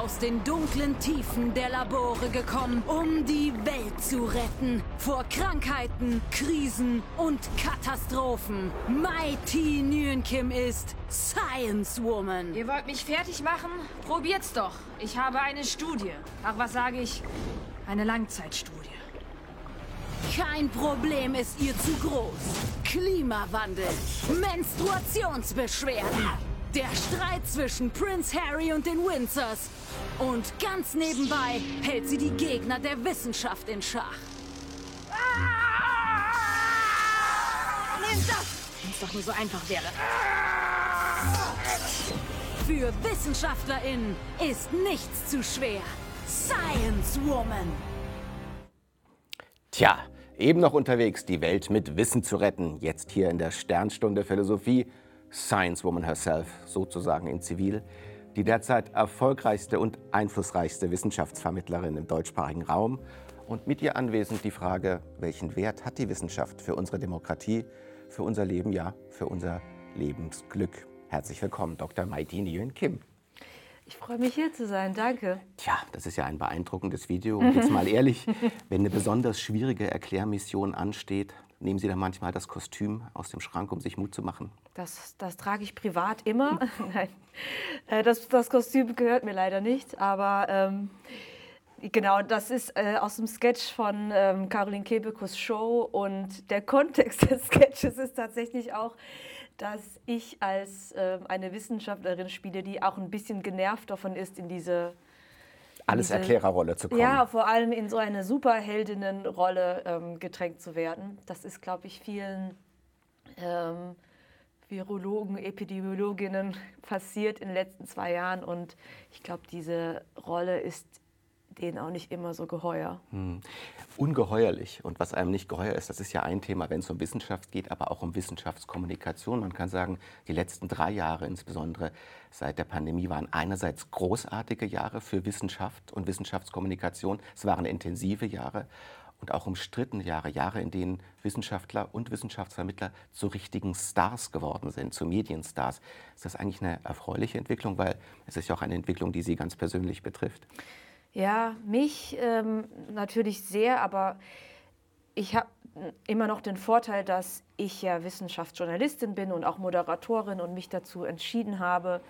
aus den dunklen Tiefen der Labore gekommen, um die Welt zu retten. Vor Krankheiten, Krisen und Katastrophen. Mighty Nguyen Kim ist Science Woman. Ihr wollt mich fertig machen? Probiert's doch. Ich habe eine Studie. Ach, was sage ich? Eine Langzeitstudie. Kein Problem ist ihr zu groß. Klimawandel, Menstruationsbeschwerden, der Streit zwischen Prince Harry und den Windsors. Und ganz nebenbei hält sie die Gegner der Wissenschaft in Schach. Nimm das! Wenn es doch nur so einfach wäre. Für WissenschaftlerInnen ist nichts zu schwer. Science Woman. Tja, eben noch unterwegs, die Welt mit Wissen zu retten. Jetzt hier in der Sternstunde Philosophie, Science Woman herself, sozusagen in Zivil. Die derzeit erfolgreichste und einflussreichste Wissenschaftsvermittlerin im deutschsprachigen Raum. Und mit ihr anwesend die Frage, welchen Wert hat die Wissenschaft für unsere Demokratie, für unser Leben, ja, für unser Lebensglück. Herzlich willkommen, Dr. Maiti Nguyen Kim. Ich freue mich hier zu sein, danke. Tja, das ist ja ein beeindruckendes Video. Und jetzt mal ehrlich, wenn eine besonders schwierige Erklärmission ansteht, nehmen Sie dann manchmal das Kostüm aus dem Schrank, um sich Mut zu machen? Das, das trage ich privat immer. Nein, äh, das, das Kostüm gehört mir leider nicht, aber ähm, genau, das ist äh, aus dem Sketch von ähm, Caroline Kebekus Show und der Kontext des Sketches ist tatsächlich auch, dass ich als äh, eine Wissenschaftlerin spiele, die auch ein bisschen genervt davon ist, in diese alles Erklärerrolle zu kommen. Ja, vor allem in so eine Superheldinnenrolle ähm, gedrängt zu werden. Das ist, glaube ich, vielen ähm, Virologen, Epidemiologinnen passiert in den letzten zwei Jahren. Und ich glaube, diese Rolle ist denen auch nicht immer so geheuer. Hm. Ungeheuerlich. Und was einem nicht geheuer ist, das ist ja ein Thema, wenn es um Wissenschaft geht, aber auch um Wissenschaftskommunikation. Man kann sagen, die letzten drei Jahre insbesondere seit der Pandemie waren einerseits großartige Jahre für Wissenschaft und Wissenschaftskommunikation. Es waren intensive Jahre und auch umstrittene Jahre, Jahre, in denen Wissenschaftler und Wissenschaftsvermittler zu richtigen Stars geworden sind, zu Medienstars. Ist das eigentlich eine erfreuliche Entwicklung, weil es ist ja auch eine Entwicklung, die Sie ganz persönlich betrifft? Ja, mich ähm, natürlich sehr, aber ich habe immer noch den Vorteil, dass ich ja Wissenschaftsjournalistin bin und auch Moderatorin und mich dazu entschieden habe,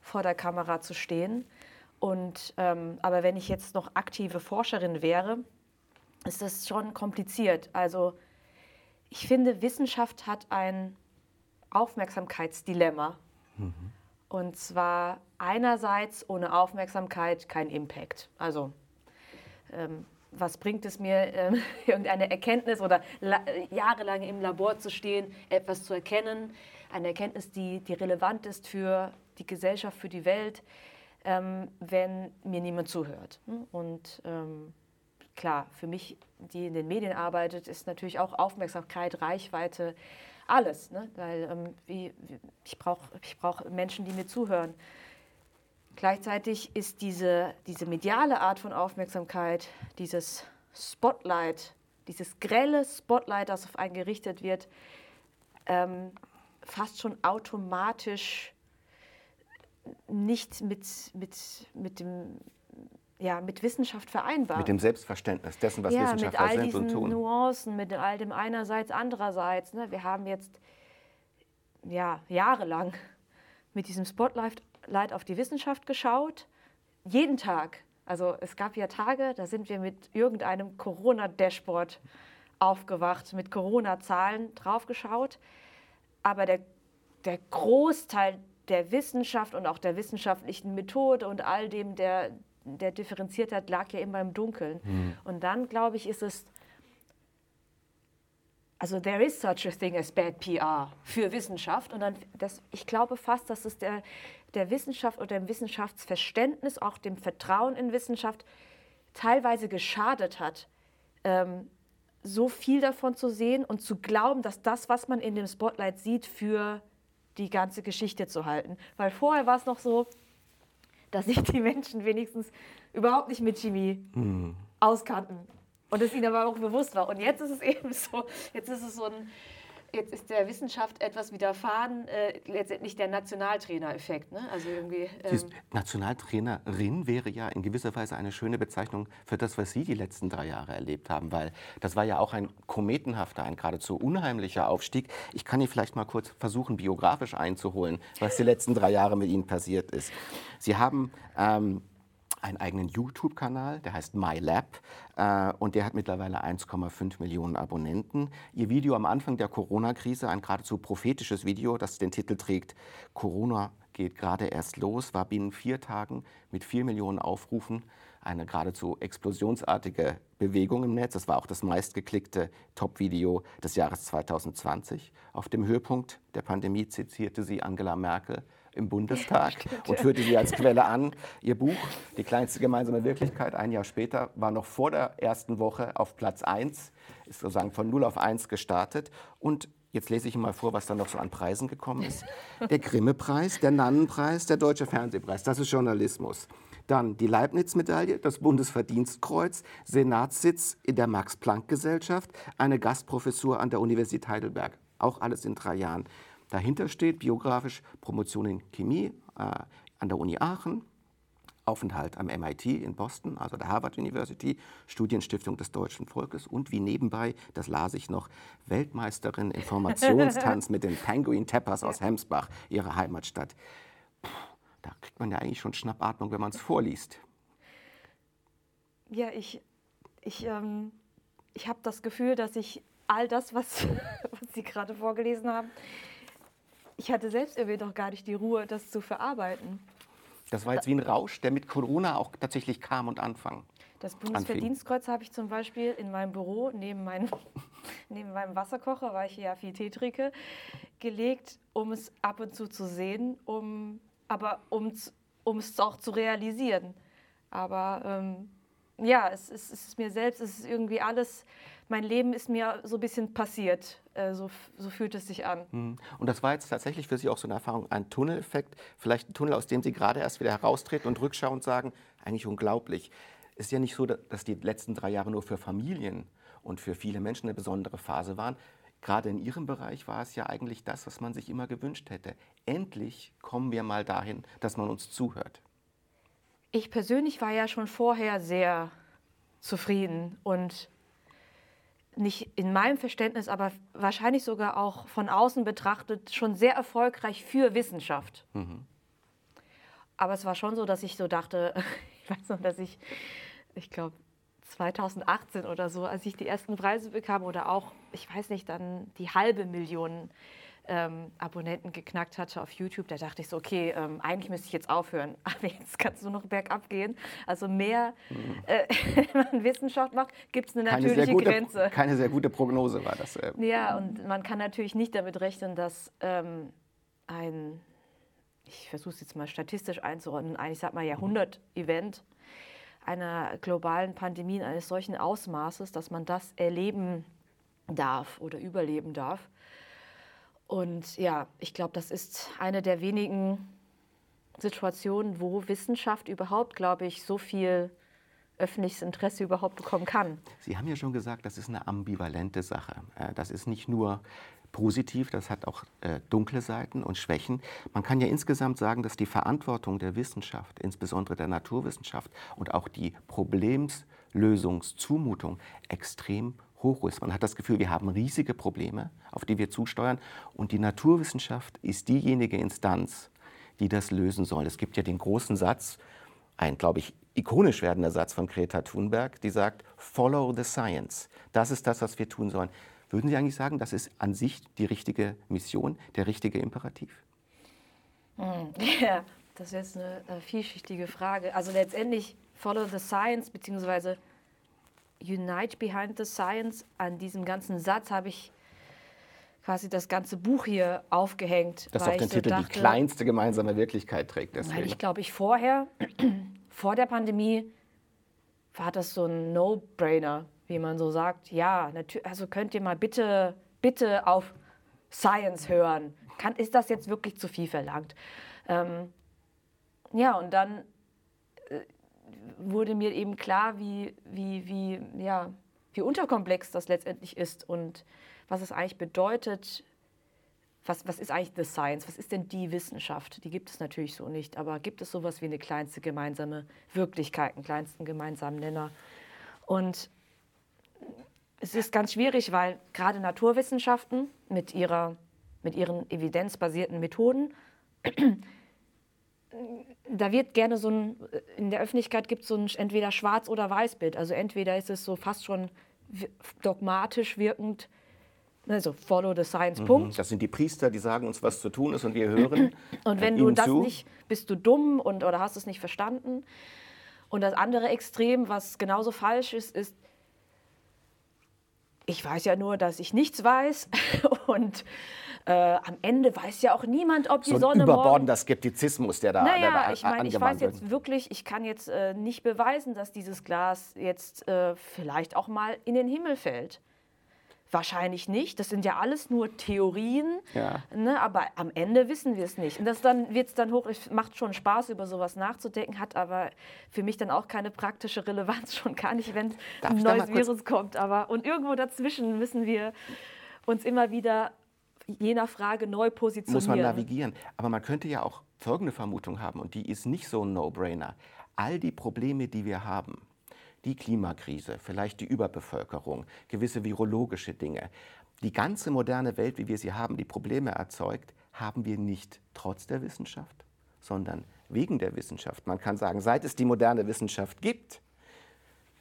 vor der Kamera zu stehen. Und, ähm, aber wenn ich jetzt noch aktive Forscherin wäre, ist das schon kompliziert. Also ich finde, Wissenschaft hat ein Aufmerksamkeitsdilemma. Mhm. Und zwar einerseits ohne Aufmerksamkeit kein Impact. Also ähm, was bringt es mir, äh, irgendeine Erkenntnis oder jahrelang im Labor zu stehen, etwas zu erkennen, eine Erkenntnis, die, die relevant ist für die Gesellschaft, für die Welt, ähm, wenn mir niemand zuhört. Und ähm, klar, für mich, die in den Medien arbeitet, ist natürlich auch Aufmerksamkeit, Reichweite, alles. Ne? Weil ähm, wie, ich brauche ich brauch Menschen, die mir zuhören. Gleichzeitig ist diese, diese mediale Art von Aufmerksamkeit, dieses Spotlight, dieses grelle Spotlight, das auf einen gerichtet wird, ähm, fast schon automatisch nicht mit, mit, mit dem ja, mit Wissenschaft vereinbar. Mit dem Selbstverständnis dessen, was ja, Wissenschaftler sind und tun. Mit all Nuancen, mit all dem einerseits, andererseits. Ne? Wir haben jetzt ja, jahrelang mit diesem Spotlight auf die Wissenschaft geschaut, jeden Tag. Also es gab ja Tage, da sind wir mit irgendeinem Corona-Dashboard aufgewacht, mit Corona-Zahlen draufgeschaut. Aber der, der Großteil der Wissenschaft und auch der wissenschaftlichen Methode und all dem, der, der differenziert hat, lag ja immer im Dunkeln. Mhm. Und dann, glaube ich, ist es, also there is such a thing as bad PR für Wissenschaft. Und dann, das, ich glaube fast, dass es der, der Wissenschaft oder dem Wissenschaftsverständnis, auch dem Vertrauen in Wissenschaft teilweise geschadet hat, ähm, so viel davon zu sehen und zu glauben, dass das, was man in dem Spotlight sieht, für die ganze Geschichte zu halten. Weil vorher war es noch so, dass sich die Menschen wenigstens überhaupt nicht mit Chemie mhm. auskannten. Und es ihnen aber auch bewusst war. Und jetzt ist es eben so, jetzt ist es so ein, jetzt ist der Wissenschaft etwas widerfahren, äh, letztendlich der Nationaltrainer-Effekt. Ne? Also irgendwie. Ähm Nationaltrainerin wäre ja in gewisser Weise eine schöne Bezeichnung für das, was Sie die letzten drei Jahre erlebt haben, weil das war ja auch ein kometenhafter, ein geradezu unheimlicher Aufstieg. Ich kann Ihnen vielleicht mal kurz versuchen, biografisch einzuholen, was die letzten drei Jahre mit Ihnen passiert ist. Sie haben ähm, einen eigenen YouTube-Kanal, der heißt MyLab und der hat mittlerweile 1,5 Millionen Abonnenten. Ihr Video am Anfang der Corona-Krise, ein geradezu prophetisches Video, das den Titel trägt Corona geht gerade erst los, war binnen vier Tagen mit vier Millionen Aufrufen eine geradezu explosionsartige Bewegung im Netz. Das war auch das meistgeklickte Top-Video des Jahres 2020. Auf dem Höhepunkt der Pandemie zitierte sie Angela Merkel im Bundestag und führte sie als Quelle an. Ihr Buch, Die kleinste gemeinsame Wirklichkeit, ein Jahr später, war noch vor der ersten Woche auf Platz 1, ist sozusagen von 0 auf 1 gestartet. Und jetzt lese ich Ihnen mal vor, was da noch so an Preisen gekommen ist. Der Grimme-Preis, der Nannenpreis, der Deutsche Fernsehpreis, das ist Journalismus. Dann die Leibniz-Medaille, das Bundesverdienstkreuz, Senatssitz in der Max-Planck-Gesellschaft, eine Gastprofessur an der Universität Heidelberg. Auch alles in drei Jahren. Dahinter steht biografisch Promotion in Chemie äh, an der Uni Aachen, Aufenthalt am MIT in Boston, also der Harvard University, Studienstiftung des deutschen Volkes und wie nebenbei, das las ich noch, Weltmeisterin im Formationstanz mit den Penguin Tappers aus Hemsbach, ihrer Heimatstadt. Puh, da kriegt man ja eigentlich schon Schnappatmung, wenn man es vorliest. Ja, ich, ich, ähm, ich habe das Gefühl, dass ich all das, was, was Sie gerade vorgelesen haben, ich hatte selbst irgendwie doch gar nicht die Ruhe, das zu verarbeiten. Das war jetzt wie ein Rausch, der mit Corona auch tatsächlich kam und anfang. Das Bundesverdienstkreuz habe ich zum Beispiel in meinem Büro neben, mein, neben meinem Wasserkocher, weil ich ja viel Tee trinke, gelegt, um es ab und zu zu sehen, um, aber um es auch zu realisieren. Aber ähm, ja, es, es, es, ist mir selbst, es ist irgendwie alles mein Leben ist mir so ein bisschen passiert. Äh, so, so, fühlt es sich an. Mhm. Und das war jetzt tatsächlich für Sie auch so eine Erfahrung, ein Tunneleffekt, vielleicht ein Tunnel, aus dem Sie gerade erst wieder heraustreten und rückschauend sagen, eigentlich unglaublich. Es ist ja nicht so, dass die letzten drei Jahre nur für Familien und für viele Menschen eine besondere Phase waren. Gerade in Ihrem Bereich war es ja eigentlich das, was man sich immer gewünscht hätte. Endlich kommen wir mal dahin, dass man uns zuhört. Ich persönlich war ja schon vorher sehr zufrieden und nicht in meinem Verständnis, aber wahrscheinlich sogar auch von außen betrachtet, schon sehr erfolgreich für Wissenschaft. Mhm. Aber es war schon so, dass ich so dachte, ich weiß noch, dass ich, ich glaube, 2018 oder so, als ich die ersten Preise bekam oder auch, ich weiß nicht, dann die halbe Million ähm, Abonnenten geknackt hatte auf YouTube, da dachte ich so, okay, ähm, eigentlich müsste ich jetzt aufhören, aber jetzt kannst du noch bergab gehen. Also mehr, mhm. äh, wenn man Wissenschaft macht, gibt es eine keine natürliche gute, Grenze. Keine sehr gute Prognose war das. Äh. Ja, und man kann natürlich nicht damit rechnen, dass ähm, ein, ich versuche es jetzt mal statistisch einzuordnen, ein, ich sag mal Jahrhundert-Event einer globalen Pandemie eines solchen Ausmaßes, dass man das erleben darf oder überleben darf. Und ja, ich glaube, das ist eine der wenigen Situationen, wo Wissenschaft überhaupt, glaube ich, so viel öffentliches Interesse überhaupt bekommen kann. Sie haben ja schon gesagt, das ist eine ambivalente Sache. Äh, das ist nicht nur positiv, das hat auch äh, dunkle Seiten und Schwächen. Man kann ja insgesamt sagen, dass die Verantwortung der Wissenschaft, insbesondere der Naturwissenschaft und auch die Problemlösungszumutung extrem hoch ist. Man hat das Gefühl, wir haben riesige Probleme, auf die wir zusteuern. Und die Naturwissenschaft ist diejenige Instanz, die das lösen soll. Es gibt ja den großen Satz, ein, glaube ich, ikonisch werdender Satz von Greta Thunberg, die sagt, Follow the Science. Das ist das, was wir tun sollen. Würden Sie eigentlich sagen, das ist an sich die richtige Mission, der richtige Imperativ? Hm, ja, das ist jetzt eine äh, vielschichtige Frage. Also letztendlich Follow the Science, beziehungsweise Unite Behind the Science, an diesem ganzen Satz habe ich quasi das ganze Buch hier aufgehängt. Das auf den so Titel dachte, Die kleinste gemeinsame Wirklichkeit trägt. Deswegen. Weil ich glaube, ich vorher, vor der Pandemie, war das so ein No-Brainer, wie man so sagt. Ja, also könnt ihr mal bitte, bitte auf Science hören. Kann, ist das jetzt wirklich zu viel verlangt? Ähm, ja, und dann wurde mir eben klar, wie, wie, wie, ja, wie unterkomplex das letztendlich ist und was es eigentlich bedeutet, was, was ist eigentlich the science? Was ist denn die Wissenschaft? Die gibt es natürlich so nicht, aber gibt es sowas wie eine kleinste gemeinsame Wirklichkeit, einen kleinsten gemeinsamen Nenner? Und es ist ganz schwierig, weil gerade Naturwissenschaften mit, ihrer, mit ihren evidenzbasierten Methoden, da wird gerne so ein, in der Öffentlichkeit gibt es so ein entweder Schwarz- oder Weißbild. Also entweder ist es so fast schon dogmatisch wirkend, also follow the science, mhm. Punkt. Das sind die Priester, die sagen uns, was zu tun ist und wir hören. Und wenn du das zu. nicht, bist du dumm und, oder hast es nicht verstanden. Und das andere Extrem, was genauso falsch ist, ist, ich weiß ja nur, dass ich nichts weiß und äh, am Ende weiß ja auch niemand, ob die so ein Sonne überbordender Skeptizismus, der da, naja, der da ich meine, ich weiß jetzt wirklich, ich kann jetzt äh, nicht beweisen, dass dieses Glas jetzt äh, vielleicht auch mal in den Himmel fällt. Wahrscheinlich nicht. Das sind ja alles nur Theorien. Ja. Ne, aber am Ende wissen wir es nicht. Und das dann wird es dann hoch. Es macht schon Spaß, über sowas nachzudenken, hat aber für mich dann auch keine praktische Relevanz, schon gar nicht, wenn ein neues Virus kommt. Aber und irgendwo dazwischen müssen wir uns immer wieder je nach Frage neu positionieren. Muss man navigieren. Aber man könnte ja auch folgende Vermutung haben, und die ist nicht so ein No-Brainer. All die Probleme, die wir haben, die Klimakrise, vielleicht die Überbevölkerung, gewisse virologische Dinge. Die ganze moderne Welt, wie wir sie haben, die Probleme erzeugt, haben wir nicht trotz der Wissenschaft, sondern wegen der Wissenschaft. Man kann sagen, seit es die moderne Wissenschaft gibt,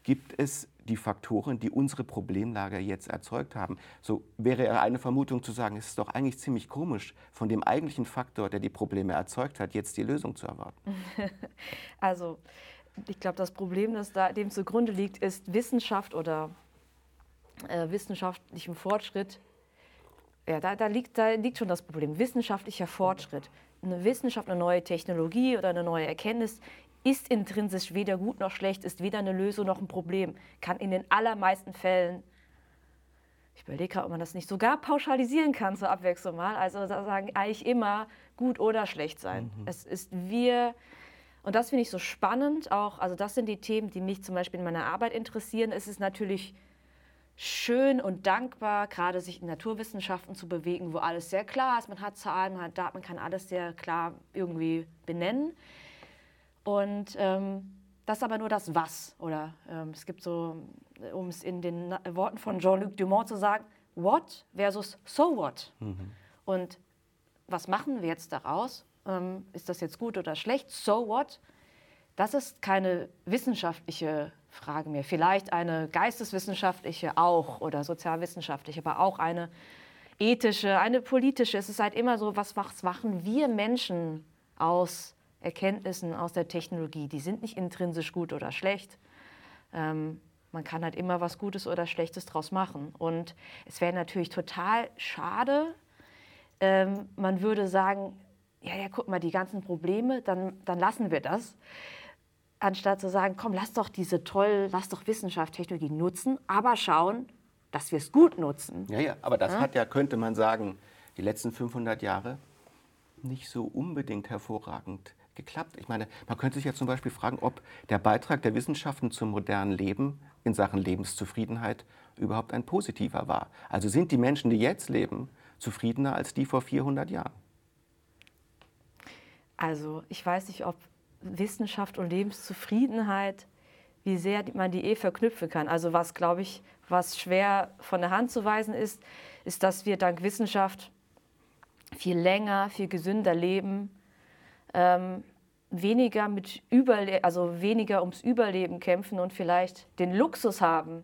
gibt es die Faktoren, die unsere Problemlage jetzt erzeugt haben. So wäre eine Vermutung zu sagen, es ist doch eigentlich ziemlich komisch, von dem eigentlichen Faktor, der die Probleme erzeugt hat, jetzt die Lösung zu erwarten. Also ich glaube, das Problem, das da dem zugrunde liegt, ist Wissenschaft oder äh, wissenschaftlichem Fortschritt. Ja, da, da, liegt, da liegt schon das Problem. Wissenschaftlicher Fortschritt. Eine Wissenschaft, eine neue Technologie oder eine neue Erkenntnis ist intrinsisch weder gut noch schlecht, ist weder eine Lösung noch ein Problem. Kann in den allermeisten Fällen, ich überlege gerade, ob man das nicht sogar pauschalisieren kann zur Abwechslung mal, also sagen eigentlich immer gut oder schlecht sein. Mhm. Es ist wir und das finde ich so spannend auch. Also das sind die Themen, die mich zum Beispiel in meiner Arbeit interessieren. Es ist natürlich schön und dankbar, gerade sich in Naturwissenschaften zu bewegen, wo alles sehr klar ist. Man hat Zahlen, man hat Daten, man kann alles sehr klar irgendwie benennen. Und ähm, das ist aber nur das Was. Oder ähm, es gibt so, um es in den Worten von Jean-Luc Dumont zu sagen, What versus So what. Mhm. Und was machen wir jetzt daraus? ähm, ist das jetzt gut oder schlecht, so what? Das ist keine wissenschaftliche Frage mehr. Vielleicht eine geisteswissenschaftliche auch oder sozialwissenschaftliche, aber auch eine ethische, eine politische. Es ist halt immer so, was machen wir Menschen aus Erkenntnissen, aus der Technologie? Die sind nicht intrinsisch gut oder schlecht. Ähm, man kann halt immer was Gutes oder Schlechtes draus machen. Und es wäre natürlich total schade, ähm, man würde sagen, ja, ja, guck mal, die ganzen Probleme, dann, dann lassen wir das. Anstatt zu sagen, komm, lass doch diese toll, lass doch Wissenschaft, Technologie nutzen, aber schauen, dass wir es gut nutzen. Ja, ja, aber das ja? hat ja, könnte man sagen, die letzten 500 Jahre nicht so unbedingt hervorragend geklappt. Ich meine, man könnte sich ja zum Beispiel fragen, ob der Beitrag der Wissenschaften zum modernen Leben in Sachen Lebenszufriedenheit überhaupt ein positiver war. Also sind die Menschen, die jetzt leben, zufriedener als die vor 400 Jahren? Also ich weiß nicht, ob Wissenschaft und Lebenszufriedenheit, wie sehr man die eh verknüpfen kann. Also was, glaube ich, was schwer von der Hand zu weisen ist, ist, dass wir dank Wissenschaft viel länger, viel gesünder leben, ähm, weniger mit Überle also weniger ums Überleben kämpfen und vielleicht den Luxus haben,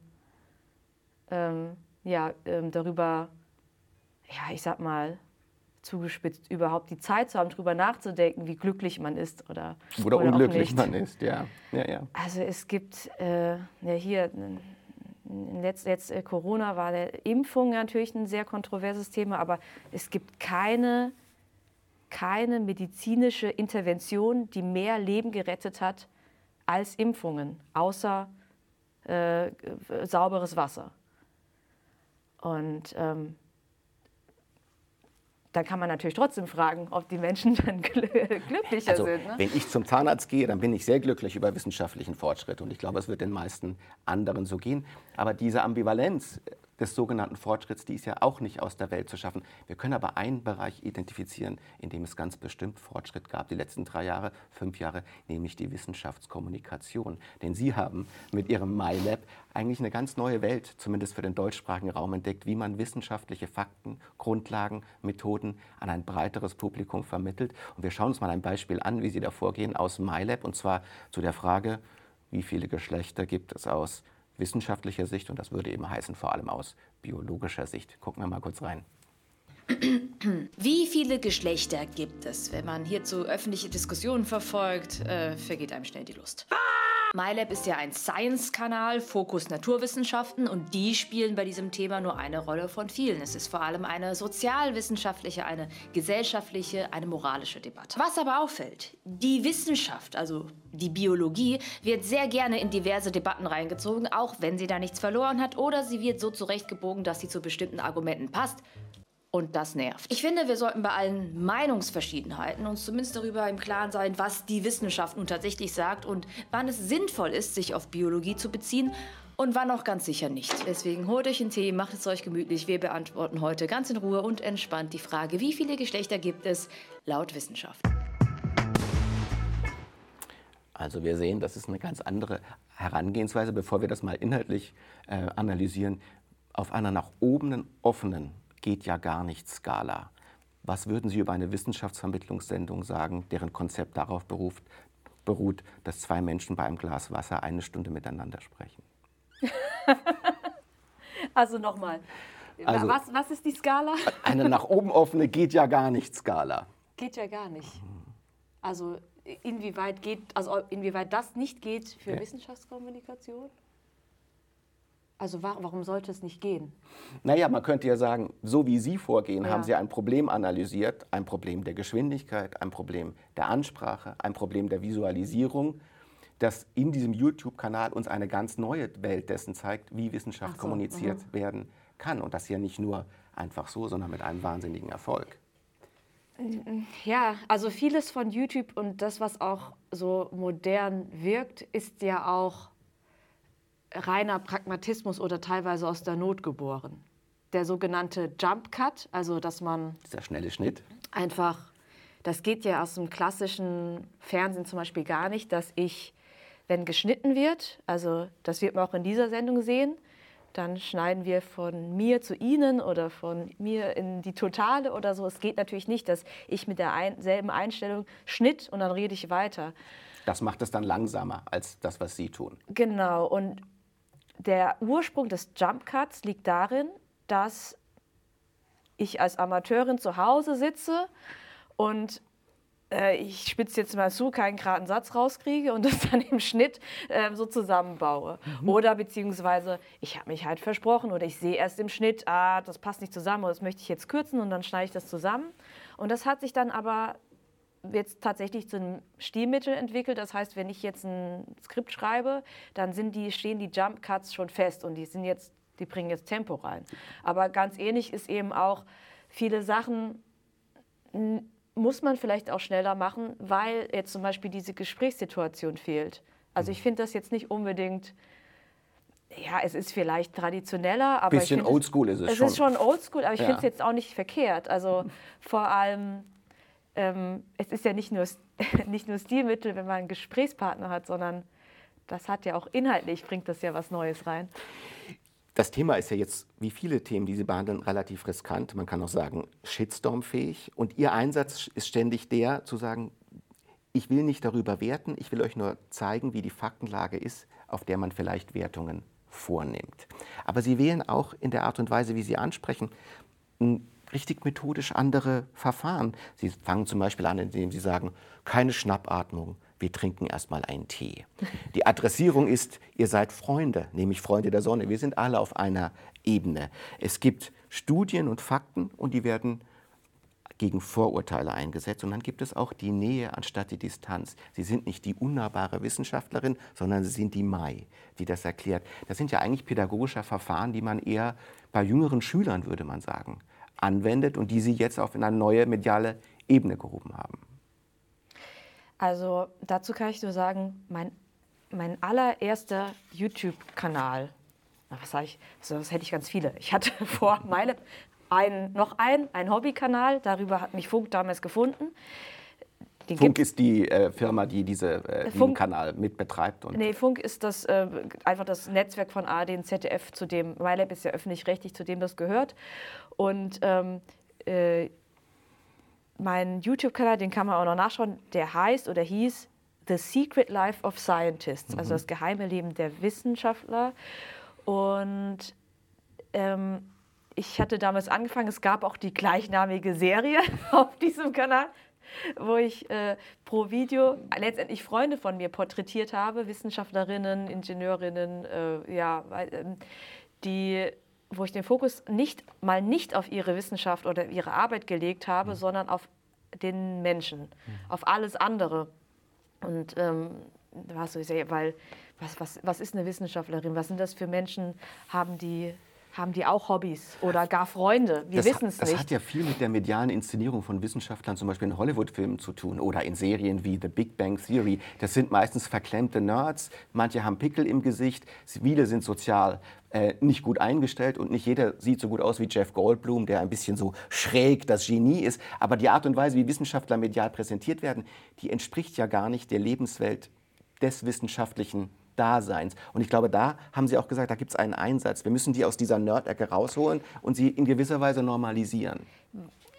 ähm, ja, ähm, darüber, ja, ich sag mal, zugespitzt, überhaupt die Zeit zu haben, darüber nachzudenken, wie glücklich man ist oder, oder, oder unglücklich man ist. Ja. Ja, ja. Also es gibt äh, ja, hier letzt, jetzt äh, Corona war der Impfung natürlich ein sehr kontroverses Thema, aber es gibt keine, keine medizinische Intervention, die mehr Leben gerettet hat als Impfungen, außer äh, sauberes Wasser. Und ähm, dann kann man natürlich trotzdem fragen, ob die Menschen dann glücklicher also, sind. Ne? Wenn ich zum Zahnarzt gehe, dann bin ich sehr glücklich über wissenschaftlichen Fortschritt. Und ich glaube, es wird den meisten anderen so gehen. Aber diese Ambivalenz, des sogenannten Fortschritts, die ist ja auch nicht aus der Welt zu schaffen. Wir können aber einen Bereich identifizieren, in dem es ganz bestimmt Fortschritt gab, die letzten drei Jahre, fünf Jahre, nämlich die Wissenschaftskommunikation. Denn Sie haben mit Ihrem MyLab eigentlich eine ganz neue Welt, zumindest für den deutschsprachigen Raum, entdeckt, wie man wissenschaftliche Fakten, Grundlagen, Methoden an ein breiteres Publikum vermittelt. Und wir schauen uns mal ein Beispiel an, wie Sie da vorgehen aus MyLab, und zwar zu der Frage, wie viele Geschlechter gibt es aus wissenschaftlicher Sicht und das würde eben heißen vor allem aus biologischer Sicht. Gucken wir mal kurz rein. Wie viele Geschlechter gibt es? Wenn man hierzu öffentliche Diskussionen verfolgt, äh, vergeht einem schnell die Lust. Ah! MyLab ist ja ein Science-Kanal, Fokus Naturwissenschaften und die spielen bei diesem Thema nur eine Rolle von vielen. Es ist vor allem eine sozialwissenschaftliche, eine gesellschaftliche, eine moralische Debatte. Was aber auffällt, die Wissenschaft, also die Biologie, wird sehr gerne in diverse Debatten reingezogen, auch wenn sie da nichts verloren hat oder sie wird so zurechtgebogen, dass sie zu bestimmten Argumenten passt. Und das nervt. Ich finde, wir sollten bei allen Meinungsverschiedenheiten uns zumindest darüber im Klaren sein, was die Wissenschaft nun tatsächlich sagt und wann es sinnvoll ist, sich auf Biologie zu beziehen und wann auch ganz sicher nicht. Deswegen holt euch einen Tee, macht es euch gemütlich. Wir beantworten heute ganz in Ruhe und entspannt die Frage, wie viele Geschlechter gibt es laut Wissenschaft? Also wir sehen, das ist eine ganz andere Herangehensweise, bevor wir das mal inhaltlich äh, analysieren, auf einer nach oben offenen geht ja gar nicht Skala. Was würden Sie über eine Wissenschaftsvermittlungssendung sagen, deren Konzept darauf beruft, beruht, dass zwei Menschen bei einem Glas Wasser eine Stunde miteinander sprechen? also nochmal. Also, was, was ist die Skala? Eine nach oben offene geht ja gar nicht Skala. Geht ja gar nicht. Also inwieweit geht, also inwieweit das nicht geht für ja. Wissenschaftskommunikation? Also warum sollte es nicht gehen? Naja, man könnte ja sagen, so wie Sie vorgehen, ja. haben Sie ein Problem analysiert, ein Problem der Geschwindigkeit, ein Problem der Ansprache, ein Problem der Visualisierung, das in diesem YouTube-Kanal uns eine ganz neue Welt dessen zeigt, wie Wissenschaft so, kommuniziert mhm. werden kann. Und das ja nicht nur einfach so, sondern mit einem wahnsinnigen Erfolg. Ja, also vieles von YouTube und das, was auch so modern wirkt, ist ja auch reiner Pragmatismus oder teilweise aus der Not geboren. Der sogenannte Jump Cut, also dass man. Dieser schnelle Schnitt. Einfach, das geht ja aus dem klassischen Fernsehen zum Beispiel gar nicht, dass ich, wenn geschnitten wird, also das wird man auch in dieser Sendung sehen, dann schneiden wir von mir zu Ihnen oder von mir in die Totale oder so. Es geht natürlich nicht, dass ich mit derselben Einstellung Schnitt und dann rede ich weiter. Das macht es dann langsamer als das, was Sie tun. Genau. Und der Ursprung des Jump Cuts liegt darin, dass ich als Amateurin zu Hause sitze und äh, ich spitze jetzt mal zu, keinen geraden Satz rauskriege und das dann im Schnitt äh, so zusammenbaue. Mhm. Oder beziehungsweise ich habe mich halt versprochen oder ich sehe erst im Schnitt, ah, das passt nicht zusammen oder das möchte ich jetzt kürzen und dann schneide ich das zusammen. Und das hat sich dann aber jetzt tatsächlich zu einem Stilmittel entwickelt. Das heißt, wenn ich jetzt ein Skript schreibe, dann sind die, stehen die Jump Cuts schon fest und die sind jetzt, die bringen jetzt Tempo rein. Aber ganz ähnlich ist eben auch, viele Sachen muss man vielleicht auch schneller machen, weil jetzt zum Beispiel diese Gesprächssituation fehlt. Also ich finde das jetzt nicht unbedingt ja, es ist vielleicht traditioneller, aber. Bisschen oldschool ist es, es schon. Es ist schon oldschool, aber ich ja. finde es jetzt auch nicht verkehrt. Also vor allem ähm, es ist ja nicht nur, nicht nur Stilmittel, wenn man einen Gesprächspartner hat, sondern das hat ja auch inhaltlich, bringt das ja was Neues rein. Das Thema ist ja jetzt, wie viele Themen, die Sie behandeln, relativ riskant. Man kann auch sagen, shitstormfähig. Und Ihr Einsatz ist ständig der, zu sagen, ich will nicht darüber werten, ich will euch nur zeigen, wie die Faktenlage ist, auf der man vielleicht Wertungen vornimmt. Aber Sie wählen auch in der Art und Weise, wie Sie ansprechen, richtig methodisch andere Verfahren. Sie fangen zum Beispiel an, indem Sie sagen, keine Schnappatmung, wir trinken erstmal einen Tee. Die Adressierung ist, ihr seid Freunde, nämlich Freunde der Sonne. Wir sind alle auf einer Ebene. Es gibt Studien und Fakten und die werden gegen Vorurteile eingesetzt. Und dann gibt es auch die Nähe anstatt die Distanz. Sie sind nicht die unnahbare Wissenschaftlerin, sondern Sie sind die Mai, die das erklärt. Das sind ja eigentlich pädagogische Verfahren, die man eher bei jüngeren Schülern, würde man sagen, anwendet und die Sie jetzt auf eine neue mediale Ebene gehoben haben? Also dazu kann ich nur sagen, mein, mein allererster YouTube-Kanal was ich, das hätte ich ganz viele. Ich hatte vor MyLab einen, noch einen, einen Hobbykanal, darüber hat mich Funk damals gefunden. Den Funk ist die äh, Firma, die diese, äh, diesen Kanal mitbetreibt. Und nee, Funk ist das, äh, einfach das Netzwerk von ARD und ZDF, zu dem MyLab ist ja öffentlich-rechtlich, zu dem das gehört. Und ähm, äh, mein YouTube-Kanal, den kann man auch noch nachschauen, der heißt oder hieß The Secret Life of Scientists, also mhm. also das geheime Leben der Wissenschaftler. Und ähm, ich hatte damals angefangen, es gab auch die gleichnamige Serie auf diesem Kanal, wo ich äh, pro Video letztendlich Freunde von mir porträtiert habe, Wissenschaftlerinnen, Ingenieurinnen, äh, ja, äh, die wo ich den Fokus nicht mal nicht auf ihre Wissenschaft oder ihre Arbeit gelegt habe, mhm. sondern auf den Menschen, mhm. auf alles andere. Und ähm, was, weil was, was, was ist eine Wissenschaftlerin? Was sind das für Menschen? Haben die haben die auch Hobbys oder gar Freunde? Wir wissen es nicht. Das hat ja viel mit der medialen Inszenierung von Wissenschaftlern, zum Beispiel in Hollywood-Filmen zu tun oder in Serien wie The Big Bang Theory. Das sind meistens verklemmte Nerds, manche haben Pickel im Gesicht, viele sind sozial äh, nicht gut eingestellt und nicht jeder sieht so gut aus wie Jeff Goldblum, der ein bisschen so schräg das Genie ist. Aber die Art und Weise, wie Wissenschaftler medial präsentiert werden, die entspricht ja gar nicht der Lebenswelt des wissenschaftlichen Daseins. Und ich glaube, da haben Sie auch gesagt, da gibt es einen Einsatz. Wir müssen die aus dieser Nerd-Ecke rausholen und sie in gewisser Weise normalisieren.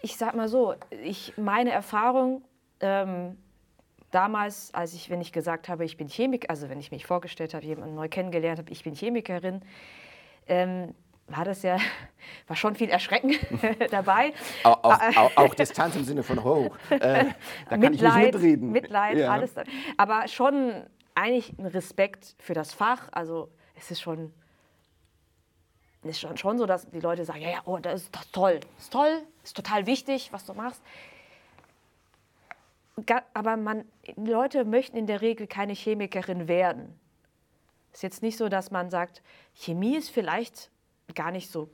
Ich sage mal so, ich, meine Erfahrung ähm, damals, als ich, wenn ich gesagt habe, ich bin Chemikerin, also wenn ich mich vorgestellt habe, jemanden neu kennengelernt habe, ich bin Chemikerin, ähm, war das ja, war schon viel Erschrecken dabei. Auch, auch, auch, auch, Distanz im Sinne von hoch. Äh, da kann Mitleid, ich nicht mitreden. Mitleid, ja. alles. Aber schon eigentlich ein Respekt für das Fach. Also es ist schon, ist schon, schon so, dass die Leute sagen, ja, ja, oh, das ist doch toll, das ist toll, das ist total wichtig, was du machst. Aber man, Leute möchten in der Regel keine Chemikerin werden. Es ist jetzt nicht so, dass man sagt, Chemie ist vielleicht gar nicht so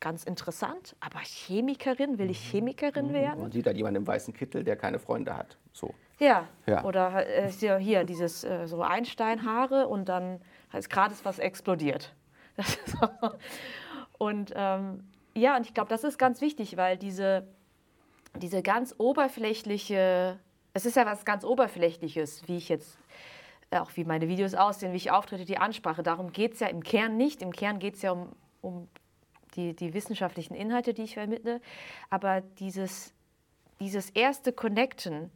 ganz interessant, aber Chemikerin, will ich mhm. Chemikerin mhm. werden? Man sieht da jemanden im weißen Kittel, der keine Freunde hat. So. Ja. ja. Oder äh, hier dieses äh, so Einsteinhaare und dann ist gerade was explodiert. und ähm, ja, und ich glaube, das ist ganz wichtig, weil diese, diese ganz oberflächliche, es ist ja was ganz Oberflächliches, wie ich jetzt auch wie meine Videos aussehen, wie ich auftrete, die Ansprache. Darum geht es ja im Kern nicht. Im Kern geht es ja um, um die, die wissenschaftlichen Inhalte, die ich vermittle. Aber dieses, dieses erste Connecten,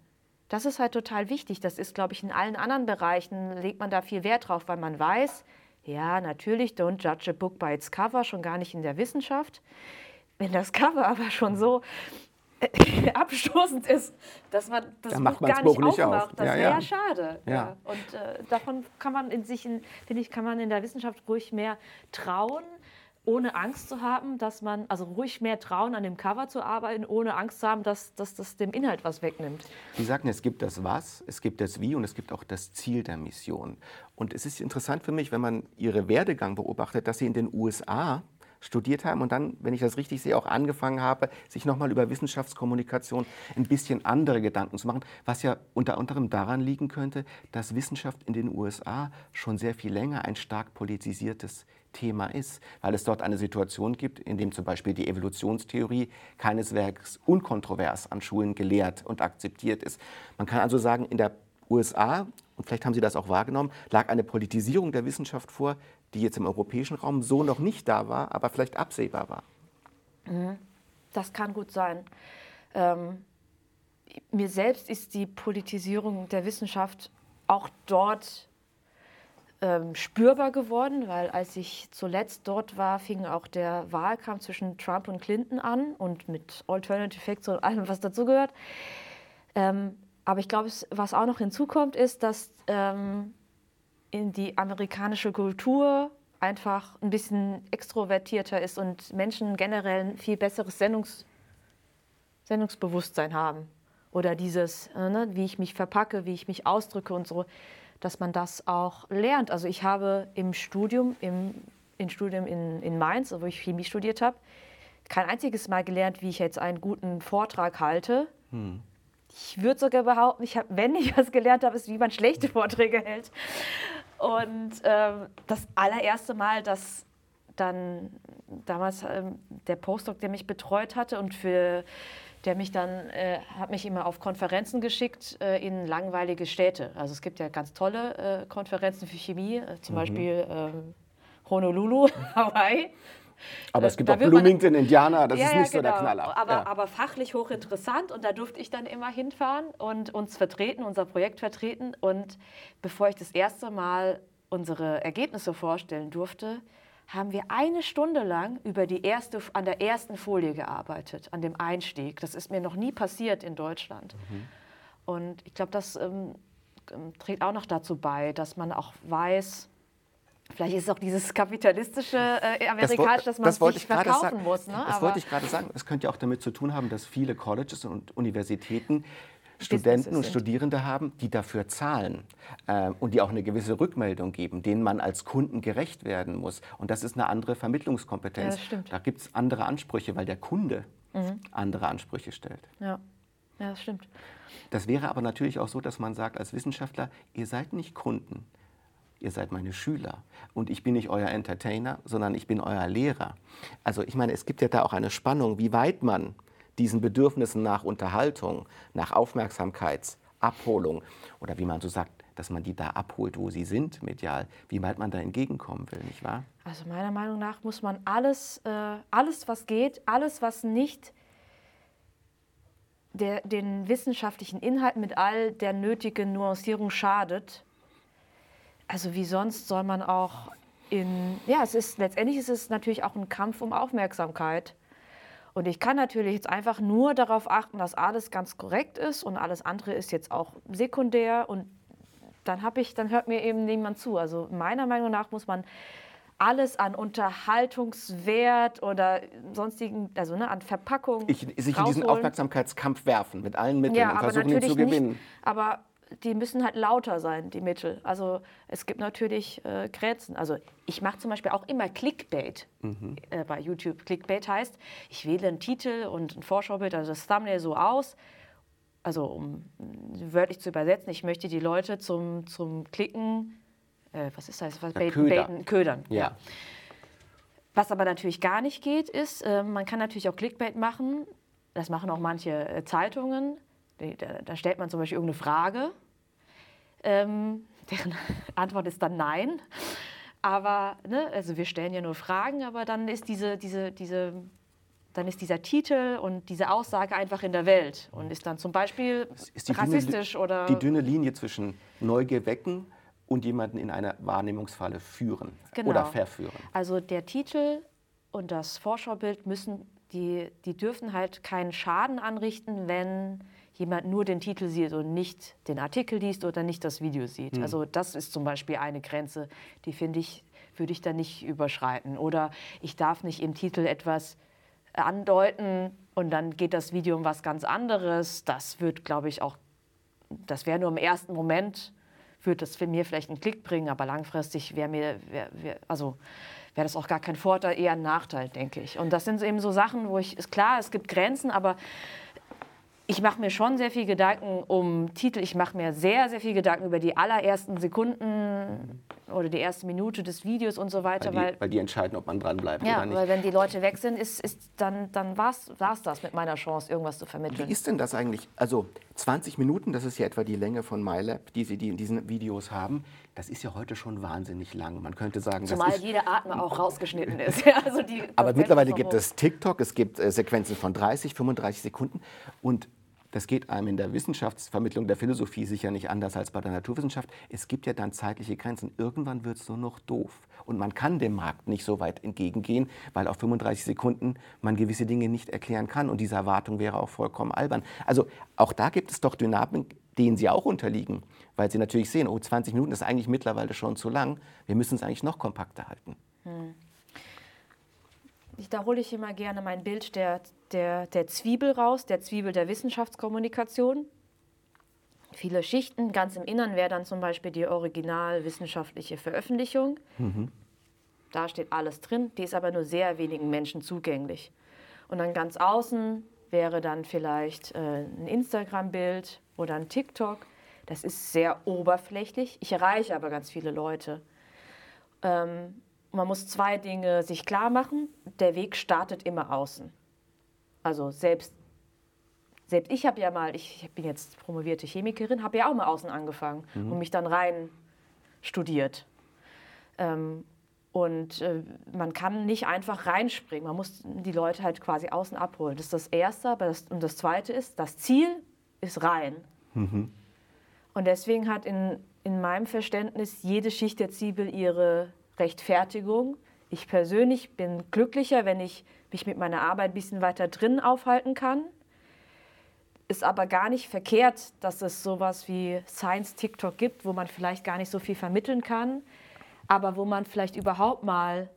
das ist halt total wichtig. Das ist, glaube ich, in allen anderen Bereichen legt man da viel Wert drauf, weil man weiß, ja, natürlich, don't judge a book by its cover, schon gar nicht in der Wissenschaft. Wenn das Cover aber schon so äh, abstoßend ist, dass man das Buch gar nicht Buch aufmacht, auf. das wäre ja, ja. schade. Ja. ja. Und äh, davon kann man in sich, finde ich, kann man in der Wissenschaft ruhig mehr trauen ohne Angst zu haben, dass man, also ruhig mehr trauen, an dem Cover zu arbeiten, ohne Angst zu haben, dass, dass das dem Inhalt was wegnimmt. Sie sagten, es gibt das Was, es gibt das Wie und es gibt auch das Ziel der Mission. Und es ist interessant für mich, wenn man Ihre Werdegang beobachtet, dass Sie in den USA studiert haben und dann, wenn ich das richtig sehe, auch angefangen habe, sich nochmal über Wissenschaftskommunikation ein bisschen andere Gedanken zu machen, was ja unter anderem daran liegen könnte, dass Wissenschaft in den USA schon sehr viel länger ein stark politisiertes Thema ist, weil es dort eine Situation gibt, in dem zum Beispiel die Evolutionstheorie keineswegs unkontrovers an Schulen gelehrt und akzeptiert ist. Man kann also sagen, in der USA, und vielleicht haben Sie das auch wahrgenommen, lag eine Politisierung der Wissenschaft vor, die jetzt im europäischen Raum so noch nicht da war, aber vielleicht absehbar war. Mhm. Das kann gut sein. Ähm, mir selbst ist die Politisierung der Wissenschaft auch dort ähm, spürbar geworden, weil als ich zuletzt dort war, fing auch der Wahlkampf zwischen Trump und Clinton an und mit Alternative Facts und allem, was dazugehört. Ähm, aber ich glaube, was auch noch hinzukommt, ist, dass ähm, in die amerikanische Kultur einfach ein bisschen extrovertierter ist und Menschen generell ein viel besseres Sendungs Sendungsbewusstsein haben. Oder dieses, äh, ne, wie ich mich verpacke, wie ich mich ausdrücke und so dass man das auch lernt. Also ich habe im Studium, im, im Studium in, in Mainz, wo ich Chemie studiert habe, kein einziges Mal gelernt, wie ich jetzt einen guten Vortrag halte. Hm. Ich würde sogar behaupten, ich hab, wenn ich was gelernt habe, ist, wie man schlechte Vorträge hält. Und ähm, das allererste Mal, dass, dann damals ähm, der Postdoc, der mich betreut hatte und für der mich dann, äh, hat mich immer auf Konferenzen geschickt äh, in langweilige Städte. Also es gibt ja ganz tolle äh, Konferenzen für Chemie, äh, zum mhm. Beispiel ähm, Honolulu, Hawaii. Aber es gibt auch Bloomington, Indiana, das ja, ist nicht ja, genau. so der genau. Knaller. Aber, ja. aber fachlich hochinteressant und da durfte ich dann immer hinfahren und uns vertreten, unser Projekt vertreten. Und bevor ich das erste Mal unsere Ergebnisse vorstellen durfte, haben wir eine Stunde lang über die erste, an der ersten Folie gearbeitet, an dem Einstieg. Das ist mir noch nie passiert in Deutschland. Mhm. Und ich glaube, das ähm, ähm, trägt auch noch dazu bei, dass man auch weiß, Vielleicht ist es auch dieses kapitalistische äh, amerikanische, dass man das sich verkaufen sagen, muss. Ne? Das Aber wollte ich gerade sagen. Es könnte ja auch damit zu tun haben, dass viele Colleges und Universitäten Studenten und Studierende haben, die dafür zahlen äh, und die auch eine gewisse Rückmeldung geben, denen man als Kunden gerecht werden muss. Und das ist eine andere Vermittlungskompetenz. Ja, da gibt es andere Ansprüche, weil der Kunde mhm. andere Ansprüche stellt. Ja. ja, das stimmt. Das wäre aber natürlich auch so, dass man sagt als Wissenschaftler, ihr seid nicht Kunden. Ihr seid meine Schüler und ich bin nicht euer Entertainer, sondern ich bin euer Lehrer. Also ich meine, es gibt ja da auch eine Spannung, wie weit man diesen Bedürfnissen nach Unterhaltung, nach Aufmerksamkeitsabholung oder wie man so sagt, dass man die da abholt, wo sie sind, medial, wie weit man da entgegenkommen will, nicht wahr? Also meiner Meinung nach muss man alles, äh, alles was geht, alles, was nicht der, den wissenschaftlichen Inhalt mit all der nötigen Nuancierung schadet, also wie sonst soll man auch in, ja, es ist, letztendlich ist es natürlich auch ein Kampf um Aufmerksamkeit. Und ich kann natürlich jetzt einfach nur darauf achten, dass alles ganz korrekt ist und alles andere ist jetzt auch sekundär und dann habe ich, dann hört mir eben niemand zu. Also meiner Meinung nach muss man alles an Unterhaltungswert oder sonstigen, also ne, an Verpackung. Ich, sich rausholen. in diesen Aufmerksamkeitskampf werfen mit allen Mitteln ja, und versuchen ihn zu gewinnen. Nicht, aber die müssen halt lauter sein, die Mittel. Also es gibt natürlich äh, Grenzen. Also ich mache zum Beispiel auch immer Clickbait mhm. äh, bei YouTube. Clickbait heißt, ich wähle einen Titel und ein Vorschaubild, also das Thumbnail so aus, also um wörtlich zu übersetzen, ich möchte die Leute zum, zum Klicken, äh, was ist das? Was, baiten, Köder. baiten, ködern. Ja. ja. Was aber natürlich gar nicht geht, ist, äh, man kann natürlich auch Clickbait machen. Das machen auch manche äh, Zeitungen. Da, da, stellt man zum Beispiel irgendeine Frage ähm, deren Antwort ist dann nein. Aber, ne, also wir stellen ja nur Fragen, aber dann ist diese, diese, diese, dann ist dieser Titel und diese Aussage einfach in der Welt und ist dann zum Beispiel rassistisch dünne, oder. Die dünne Linie zwischen Neugier wecken und jemanden in eine Wahrnehmungsfalle führen genau. oder verführen. Also der Titel und das Vorschaubild müssen, die, die dürfen halt keinen Schaden anrichten, wenn jemand nur den Titel sieht und nicht den Artikel liest oder nicht das Video sieht. Mhm. Also das ist zum Beispiel eine Grenze, die finde ich, würde ich da nicht überschreiten. Oder ich darf nicht im Titel etwas andeuten und dann geht das Video um was ganz anderes. Das wird, glaube ich, auch, das wäre nur im ersten Moment, würde das für mir vielleicht einen Klick bringen, aber langfristig wäre mir, wär, wär, also wäre das auch gar kein Vorteil, eher ein Nachteil, denke ich. Und das sind eben so Sachen, wo ich, ist klar, es gibt Grenzen, aber ich mache mir schon sehr viel Gedanken um Titel. Ich mache mir sehr, sehr viel Gedanken über die allerersten Sekunden oder die erste Minute des Videos und so weiter. Weil die, weil, weil die entscheiden, ob man dran bleibt ja, oder nicht. weil wenn die Leute weg sind, ist, ist dann, dann war es das mit meiner Chance, irgendwas zu vermitteln. Wie ist denn das eigentlich? Also 20 Minuten, das ist ja etwa die Länge von MyLab, die Sie die in diesen Videos haben. Das ist ja heute schon wahnsinnig lang. Man könnte sagen, Zumal das jede Atme auch rausgeschnitten ist. also Aber mittlerweile gibt es TikTok, es gibt äh, Sequenzen von 30, 35 Sekunden und das geht einem in der Wissenschaftsvermittlung der Philosophie sicher nicht anders als bei der Naturwissenschaft. Es gibt ja dann zeitliche Grenzen. Irgendwann wird es nur noch doof. Und man kann dem Markt nicht so weit entgegengehen, weil auf 35 Sekunden man gewisse Dinge nicht erklären kann. Und diese Erwartung wäre auch vollkommen albern. Also auch da gibt es doch Dynamiken, denen Sie auch unterliegen, weil Sie natürlich sehen, oh, 20 Minuten ist eigentlich mittlerweile schon zu lang. Wir müssen es eigentlich noch kompakter halten. Hm. Ich, da hole ich immer gerne mein Bild der, der, der Zwiebel raus, der Zwiebel der Wissenschaftskommunikation. Viele Schichten, ganz im Innern wäre dann zum Beispiel die originalwissenschaftliche Veröffentlichung. Mhm. Da steht alles drin, die ist aber nur sehr wenigen Menschen zugänglich. Und dann ganz außen wäre dann vielleicht äh, ein Instagram-Bild oder ein TikTok. Das ist sehr oberflächlich. Ich erreiche aber ganz viele Leute. Ähm, man muss zwei Dinge sich klar machen. Der Weg startet immer außen. Also selbst, selbst ich habe ja mal, ich bin jetzt promovierte Chemikerin, habe ja auch mal außen angefangen mhm. und mich dann rein studiert. Ähm, und äh, man kann nicht einfach reinspringen. Man muss die Leute halt quasi außen abholen. Das ist das Erste. Aber das, und das Zweite ist, das Ziel ist rein. Mhm. Und deswegen hat in, in meinem Verständnis jede Schicht der Zwiebel ihre Rechtfertigung. Ich persönlich bin glücklicher, wenn ich mich mit meiner Arbeit ein bisschen weiter drin aufhalten kann. Ist aber gar nicht verkehrt, dass es sowas wie Science TikTok gibt, wo man vielleicht gar nicht so viel vermitteln kann aber wo man vielleicht überhaupt mal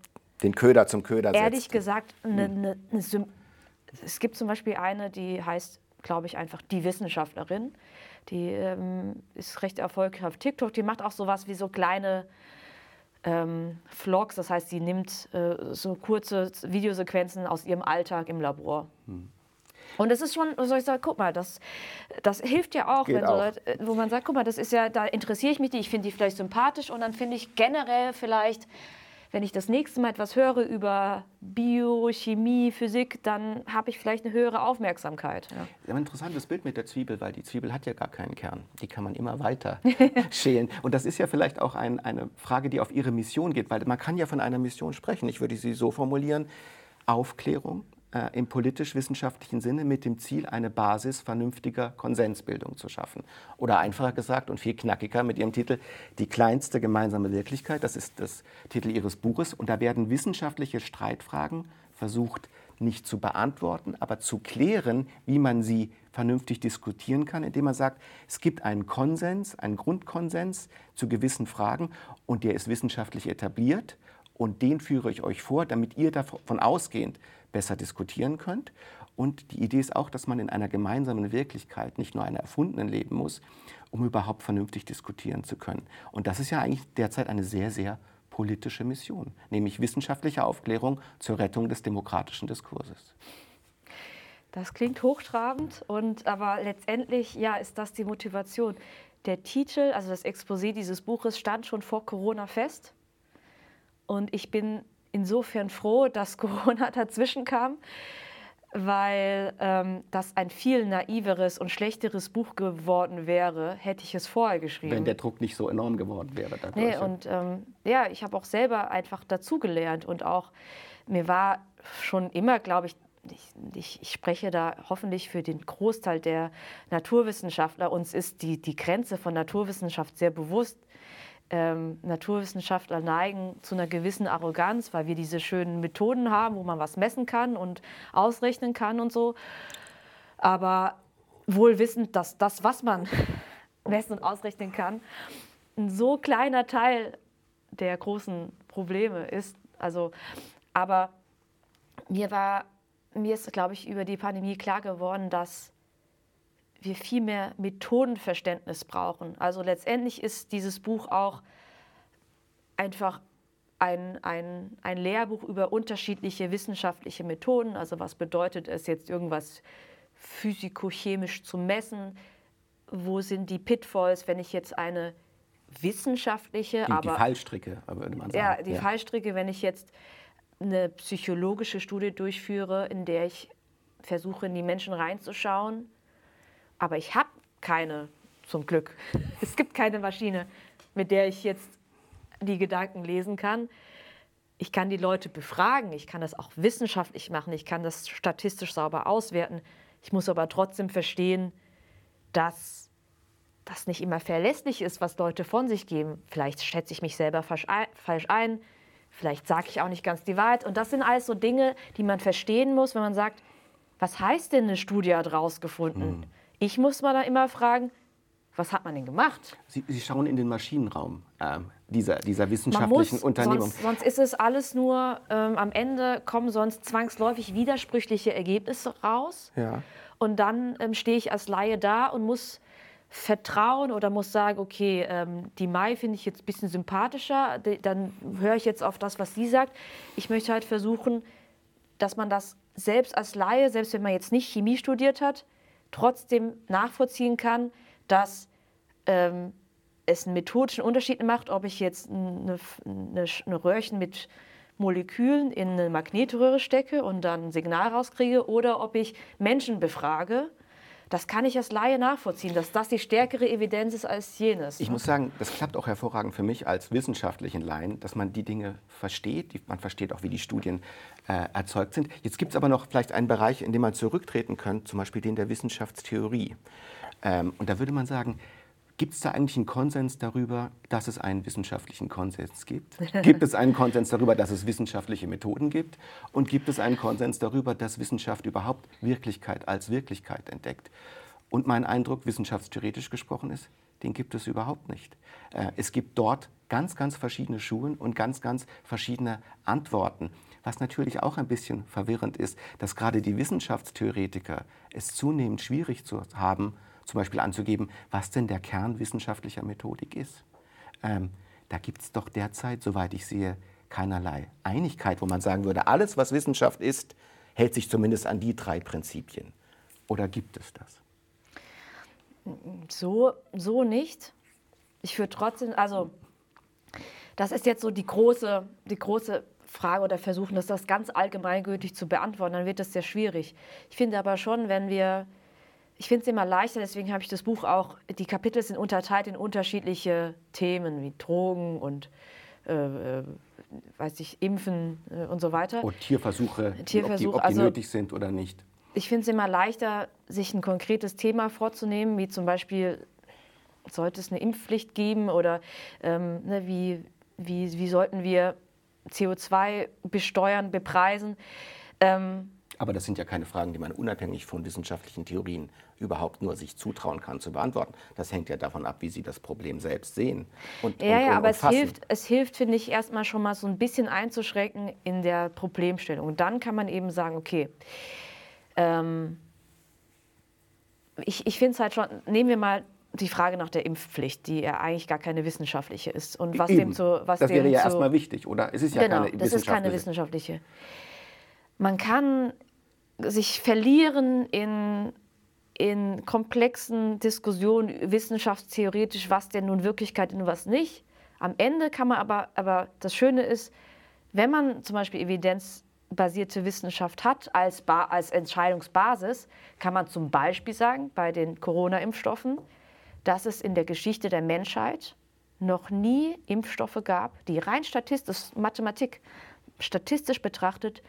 den Köder zum Köder setzt. Ehrlich gesagt, mhm. eine, eine es gibt zum Beispiel eine, die heißt, glaube ich, einfach die Wissenschaftlerin. Die ähm, ist recht erfolgreich auf TikTok. Die macht auch sowas wie so kleine ähm, Vlogs. Das heißt, sie nimmt äh, so kurze Videosequenzen aus ihrem Alltag im Labor. Mhm. Und es ist schon, soll ich sagen, guck mal, das, das hilft ja auch, wenn so Leute, äh, wo man sagt, guck mal, das ist ja, da interessiere ich mich, ich finde die vielleicht sympathisch und dann finde ich generell vielleicht, wenn ich das nächste Mal etwas höre über Biochemie, Physik, dann habe ich vielleicht eine höhere Aufmerksamkeit. Ja. ein interessantes Bild mit der Zwiebel, weil die Zwiebel hat ja gar keinen Kern. Die kann man immer weiter schälen. Und das ist ja vielleicht auch ein, eine Frage, die auf Ihre Mission geht, weil man kann ja von einer Mission sprechen. Ich würde sie so formulieren, Aufklärung, äh, im politisch-wissenschaftlichen Sinne mit dem Ziel, eine Basis vernünftiger Konsensbildung zu schaffen. Oder einfacher gesagt und viel knackiger mit ihrem Titel Die kleinste gemeinsame Wirklichkeit, das ist das Titel ihres Buches. Und da werden wissenschaftliche Streitfragen versucht, nicht zu beantworten, aber zu klären, wie man sie vernünftig diskutieren kann, indem man sagt, es gibt einen Konsens, einen Grundkonsens zu gewissen Fragen und der ist wissenschaftlich etabliert und den führe ich euch vor, damit ihr davon ausgehend besser diskutieren könnt. Und die Idee ist auch, dass man in einer gemeinsamen Wirklichkeit, nicht nur einer erfundenen, leben muss, um überhaupt vernünftig diskutieren zu können. Und das ist ja eigentlich derzeit eine sehr, sehr politische Mission, nämlich wissenschaftliche Aufklärung zur Rettung des demokratischen Diskurses. Das klingt hochtrabend, und, aber letztendlich ja, ist das die Motivation. Der Titel, also das Exposé dieses Buches, stand schon vor Corona fest. Und ich bin insofern froh, dass Corona dazwischen kam, weil ähm, das ein viel naiveres und schlechteres Buch geworden wäre, hätte ich es vorher geschrieben. Wenn der Druck nicht so enorm geworden wäre. Dadurch. Nee, und ähm, ja, ich habe auch selber einfach dazugelernt und auch mir war schon immer, glaube ich, ich, ich, ich, spreche da hoffentlich für den Großteil der Naturwissenschaftler. Uns ist die, die Grenze von Naturwissenschaft sehr bewusst ähm, Naturwissenschaftler neigen zu einer gewissen Arroganz, weil wir diese schönen Methoden haben, wo man was messen kann und ausrechnen kann und so. Aber wohl wissend, dass das, was man messen und ausrechnen kann, ein so kleiner Teil der großen Probleme ist. Also, aber mir war, mir ist, glaube ich, über die Pandemie klar geworden, dass wir viel mehr Methodenverständnis brauchen. Also letztendlich ist dieses Buch auch einfach ein, ein, ein Lehrbuch über unterschiedliche wissenschaftliche Methoden. Also was bedeutet es jetzt irgendwas physikochemisch zu messen? Wo sind die Pitfalls, wenn ich jetzt eine wissenschaftliche, die, aber die Fallstricke, würde man sagen. Ja, die ja. Fallstricke, wenn ich jetzt eine psychologische Studie durchführe, in der ich versuche, in die Menschen reinzuschauen aber ich habe keine, zum Glück. Es gibt keine Maschine, mit der ich jetzt die Gedanken lesen kann. Ich kann die Leute befragen, ich kann das auch wissenschaftlich machen, ich kann das statistisch sauber auswerten. Ich muss aber trotzdem verstehen, dass das nicht immer verlässlich ist, was Leute von sich geben. Vielleicht schätze ich mich selber falsch ein, vielleicht sage ich auch nicht ganz die Wahrheit. Und das sind alles so Dinge, die man verstehen muss, wenn man sagt, was heißt denn eine Studie hat rausgefunden? Mhm. Ich muss mal da immer fragen, was hat man denn gemacht? Sie, Sie schauen in den Maschinenraum äh, dieser, dieser wissenschaftlichen muss, Unternehmung. Sonst, sonst, ist es alles nur, ähm, am Ende kommen sonst zwangsläufig widersprüchliche Ergebnisse raus. Ja. Und dann ähm, stehe ich als Laie da und muss vertrauen oder muss sagen, okay, ähm, die Mai finde ich jetzt ein bisschen sympathischer, dann höre ich jetzt auf das, was sie sagt. Ich möchte halt versuchen, dass man das selbst als Laie, selbst wenn man jetzt nicht Chemie studiert hat, trotzdem nachvollziehen kann, dass ähm, es einen methodischen Unterschied macht, ob ich jetzt eine, eine, eine Röhrchen mit Molekülen in eine Magnetröhre stecke und dann ein Signal rauskriege oder ob ich Menschen befrage. Das kann ich als Laie nachvollziehen, dass das die stärkere Evidenz ist als jenes. Ich ne? muss sagen, das klappt auch hervorragend für mich als wissenschaftlichen Laien, dass man die Dinge versteht. Man versteht auch, wie die Studien äh, erzeugt sind. Jetzt gibt es aber noch vielleicht einen Bereich, in dem man zurücktreten könnte, zum Beispiel den der Wissenschaftstheorie. Ähm, und da würde man sagen, Gibt es da eigentlich einen Konsens darüber, dass es einen wissenschaftlichen Konsens gibt? Gibt es einen Konsens darüber, dass es wissenschaftliche Methoden gibt? Und gibt es einen Konsens darüber, dass Wissenschaft überhaupt Wirklichkeit als Wirklichkeit entdeckt? Und mein Eindruck, wissenschaftstheoretisch gesprochen ist, den gibt es überhaupt nicht. Äh, es gibt dort ganz, ganz verschiedene Schulen und ganz, ganz verschiedene Antworten. Was natürlich auch ein bisschen verwirrend ist, dass gerade die Wissenschaftstheoretiker es zunehmend schwierig zu haben, zum Beispiel anzugeben, was denn der Kern wissenschaftlicher Methodik ist. Ähm, da gibt es doch derzeit, soweit ich sehe, keinerlei Einigkeit, wo man sagen würde, alles, was Wissenschaft ist, hält sich zumindest an die drei Prinzipien. Oder gibt es das? So, so nicht. Ich würde trotzdem, also das ist jetzt so die große, die große Frage oder versuchen, das, das ganz allgemeingültig zu beantworten, dann wird das sehr schwierig. Ich finde aber schon, wenn wir ich finde es immer leichter, deswegen habe ich das Buch auch, die Kapitel sind unterteilt in unterschiedliche Themen wie Drogen und äh, äh weiß ich, Impfen äh, und so weiter. Und Tierversuche, Tierversuch, ob die, ob die also, nötig sind oder nicht. Ich finde es immer leichter, sich ein konkretes Thema vorzunehmen, wie zum Beispiel, sollte es eine Impfpflicht geben oder ähm, ne, wie, wie, wie sollten wir CO2 besteuern, bepreisen. Ähm, aber das sind ja keine Fragen, die man unabhängig von wissenschaftlichen Theorien überhaupt nur sich zutrauen kann zu beantworten. Das hängt ja davon ab, wie Sie das Problem selbst sehen. Und, ja, und, ja, und, aber es hilft, es hilft, finde ich, erstmal schon mal so ein bisschen einzuschrecken in der Problemstellung. Und dann kann man eben sagen, okay, ähm, ich, ich finde es halt schon, nehmen wir mal die Frage nach der Impfpflicht, die ja eigentlich gar keine wissenschaftliche ist. Und was Eben. dem zu, was das wäre ja zu, erstmal wichtig, oder? Es ist ja genau, keine das ist keine wissenschaftliche. Man kann sich verlieren in, in komplexen Diskussionen, wissenschaftstheoretisch, was denn nun Wirklichkeit und was nicht. Am Ende kann man aber, aber das Schöne ist, wenn man zum Beispiel evidenzbasierte Wissenschaft hat als, ba als Entscheidungsbasis, kann man zum Beispiel sagen, bei den Corona-Impfstoffen, dass es in der Geschichte der Menschheit noch nie Impfstoffe gab, die rein statistisch, Mathematik, statistisch betrachtet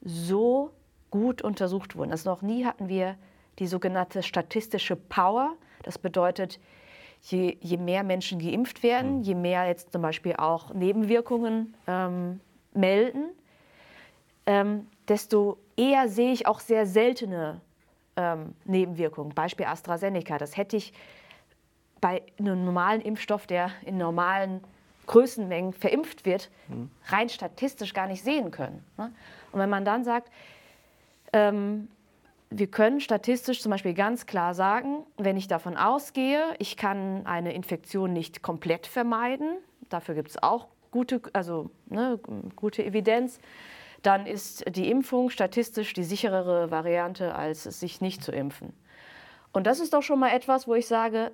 so gut untersucht wurden. Also noch nie hatten wir die sogenannte statistische Power. Das bedeutet, je, je mehr Menschen geimpft werden, mhm. je mehr jetzt zum Beispiel auch Nebenwirkungen ähm, melden, ähm, desto eher sehe ich auch sehr seltene ähm, Nebenwirkungen. Beispiel AstraZeneca. Das hätte ich bei einem normalen Impfstoff, der in normalen Größenmengen verimpft wird, mhm. rein statistisch gar nicht sehen können. Ne? Und wenn man dann sagt, ähm, wir können statistisch zum Beispiel ganz klar sagen, wenn ich davon ausgehe, ich kann eine Infektion nicht komplett vermeiden, dafür gibt es auch gute, also, ne, gute Evidenz, dann ist die Impfung statistisch die sicherere Variante, als sich nicht zu impfen. Und das ist doch schon mal etwas, wo ich sage,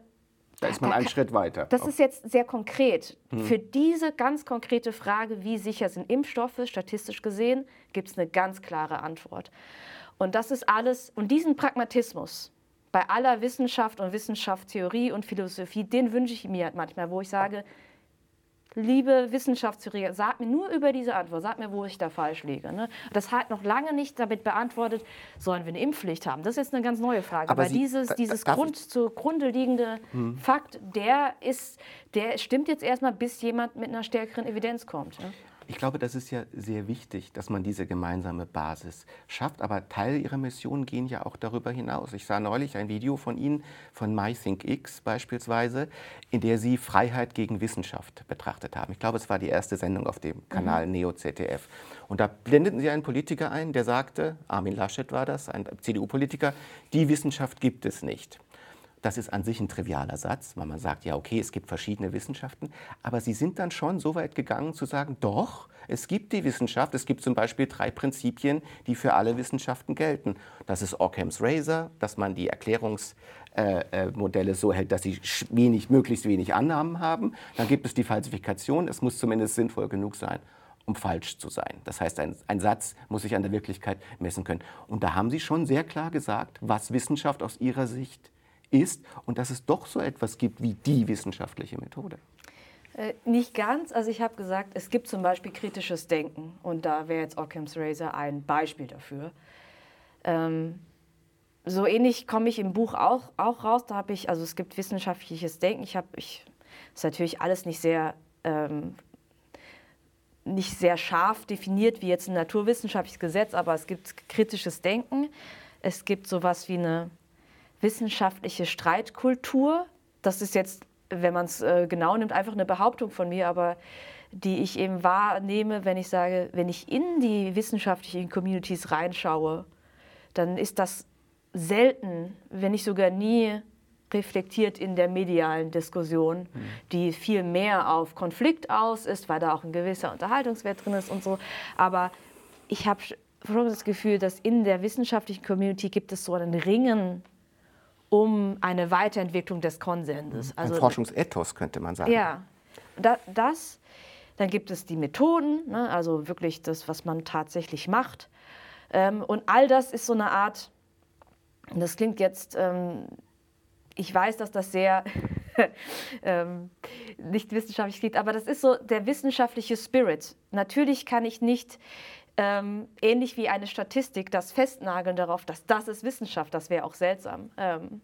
da ist man da einen kann, Schritt weiter. Das ist jetzt sehr konkret. Hm. Für diese ganz konkrete Frage, wie sicher sind Impfstoffe, statistisch gesehen, gibt es eine ganz klare Antwort. Und das ist alles, und diesen Pragmatismus bei aller Wissenschaft und Wissenschaftstheorie und Philosophie, den wünsche ich mir manchmal, wo ich sage, liebe Wissenschaftstheorie, sag mir nur über diese Antwort, sag mir, wo ich da falsch liege. Ne? Das hat noch lange nicht damit beantwortet, sollen wir eine Impfpflicht haben? Das ist jetzt eine ganz neue Frage. Aber, Aber Sie, dieses, dieses Grund, zugrunde liegende hm. Fakt, der, ist, der stimmt jetzt erstmal, bis jemand mit einer stärkeren Evidenz kommt. Ne? Ich glaube, das ist ja sehr wichtig, dass man diese gemeinsame Basis schafft. Aber Teil Ihrer Mission gehen ja auch darüber hinaus. Ich sah neulich ein Video von Ihnen, von MyThinkX beispielsweise, in der Sie Freiheit gegen Wissenschaft betrachtet haben. Ich glaube, es war die erste Sendung auf dem Kanal mhm. Neo ZDF. Und da blendeten Sie einen Politiker ein, der sagte, Armin Laschet war das, ein CDU-Politiker, die Wissenschaft gibt es nicht. Das ist an sich ein trivialer Satz, weil man sagt, ja, okay, es gibt verschiedene Wissenschaften, aber sie sind dann schon so weit gegangen zu sagen, doch, es gibt die Wissenschaft, es gibt zum Beispiel drei Prinzipien, die für alle Wissenschaften gelten. Das ist Occam's Razor, dass man die Erklärungsmodelle so hält, dass sie wenig, möglichst wenig Annahmen haben. Dann gibt es die Falsifikation, es muss zumindest sinnvoll genug sein um falsch zu sein. Das heißt, ein, ein, Satz muss sich an der Wirklichkeit messen können. Und da haben Sie schon sehr klar gesagt, was Wissenschaft aus Ihrer Sicht ist und dass es doch so etwas gibt wie die wissenschaftliche Methode. Äh, nicht ganz. Also ich habe gesagt, es gibt zum Beispiel kritisches Denken und da wäre jetzt Occam's Razor ein Beispiel dafür. Ähm, so ähnlich komme ich im Buch auch, auch raus. Da habe ich, also es gibt wissenschaftliches Denken. Ich habe, ich, ist natürlich alles nicht sehr, ähm, nicht sehr scharf definiert wie jetzt ein naturwissenschaftliches Gesetz, aber es gibt kritisches Denken. Es gibt sowas wie eine wissenschaftliche Streitkultur. Das ist jetzt, wenn man es äh, genau nimmt, einfach eine Behauptung von mir, aber die ich eben wahrnehme, wenn ich sage, wenn ich in die wissenschaftlichen Communities reinschaue, dann ist das selten, wenn nicht sogar nie reflektiert in der medialen Diskussion, mhm. die viel mehr auf Konflikt aus ist, weil da auch ein gewisser Unterhaltungswert drin ist und so. Aber ich habe schon das Gefühl, dass in der wissenschaftlichen Community gibt es so einen Ringen um eine Weiterentwicklung des Konsenses. Also, Ein Forschungsethos könnte man sagen. Ja, da, das. Dann gibt es die Methoden, ne, also wirklich das, was man tatsächlich macht. Ähm, und all das ist so eine Art, das klingt jetzt, ähm, ich weiß, dass das sehr ähm, nicht wissenschaftlich klingt, aber das ist so der wissenschaftliche Spirit. Natürlich kann ich nicht ähm, ähnlich wie eine Statistik, das Festnageln darauf, dass das ist Wissenschaft, das wäre auch seltsam. Ähm,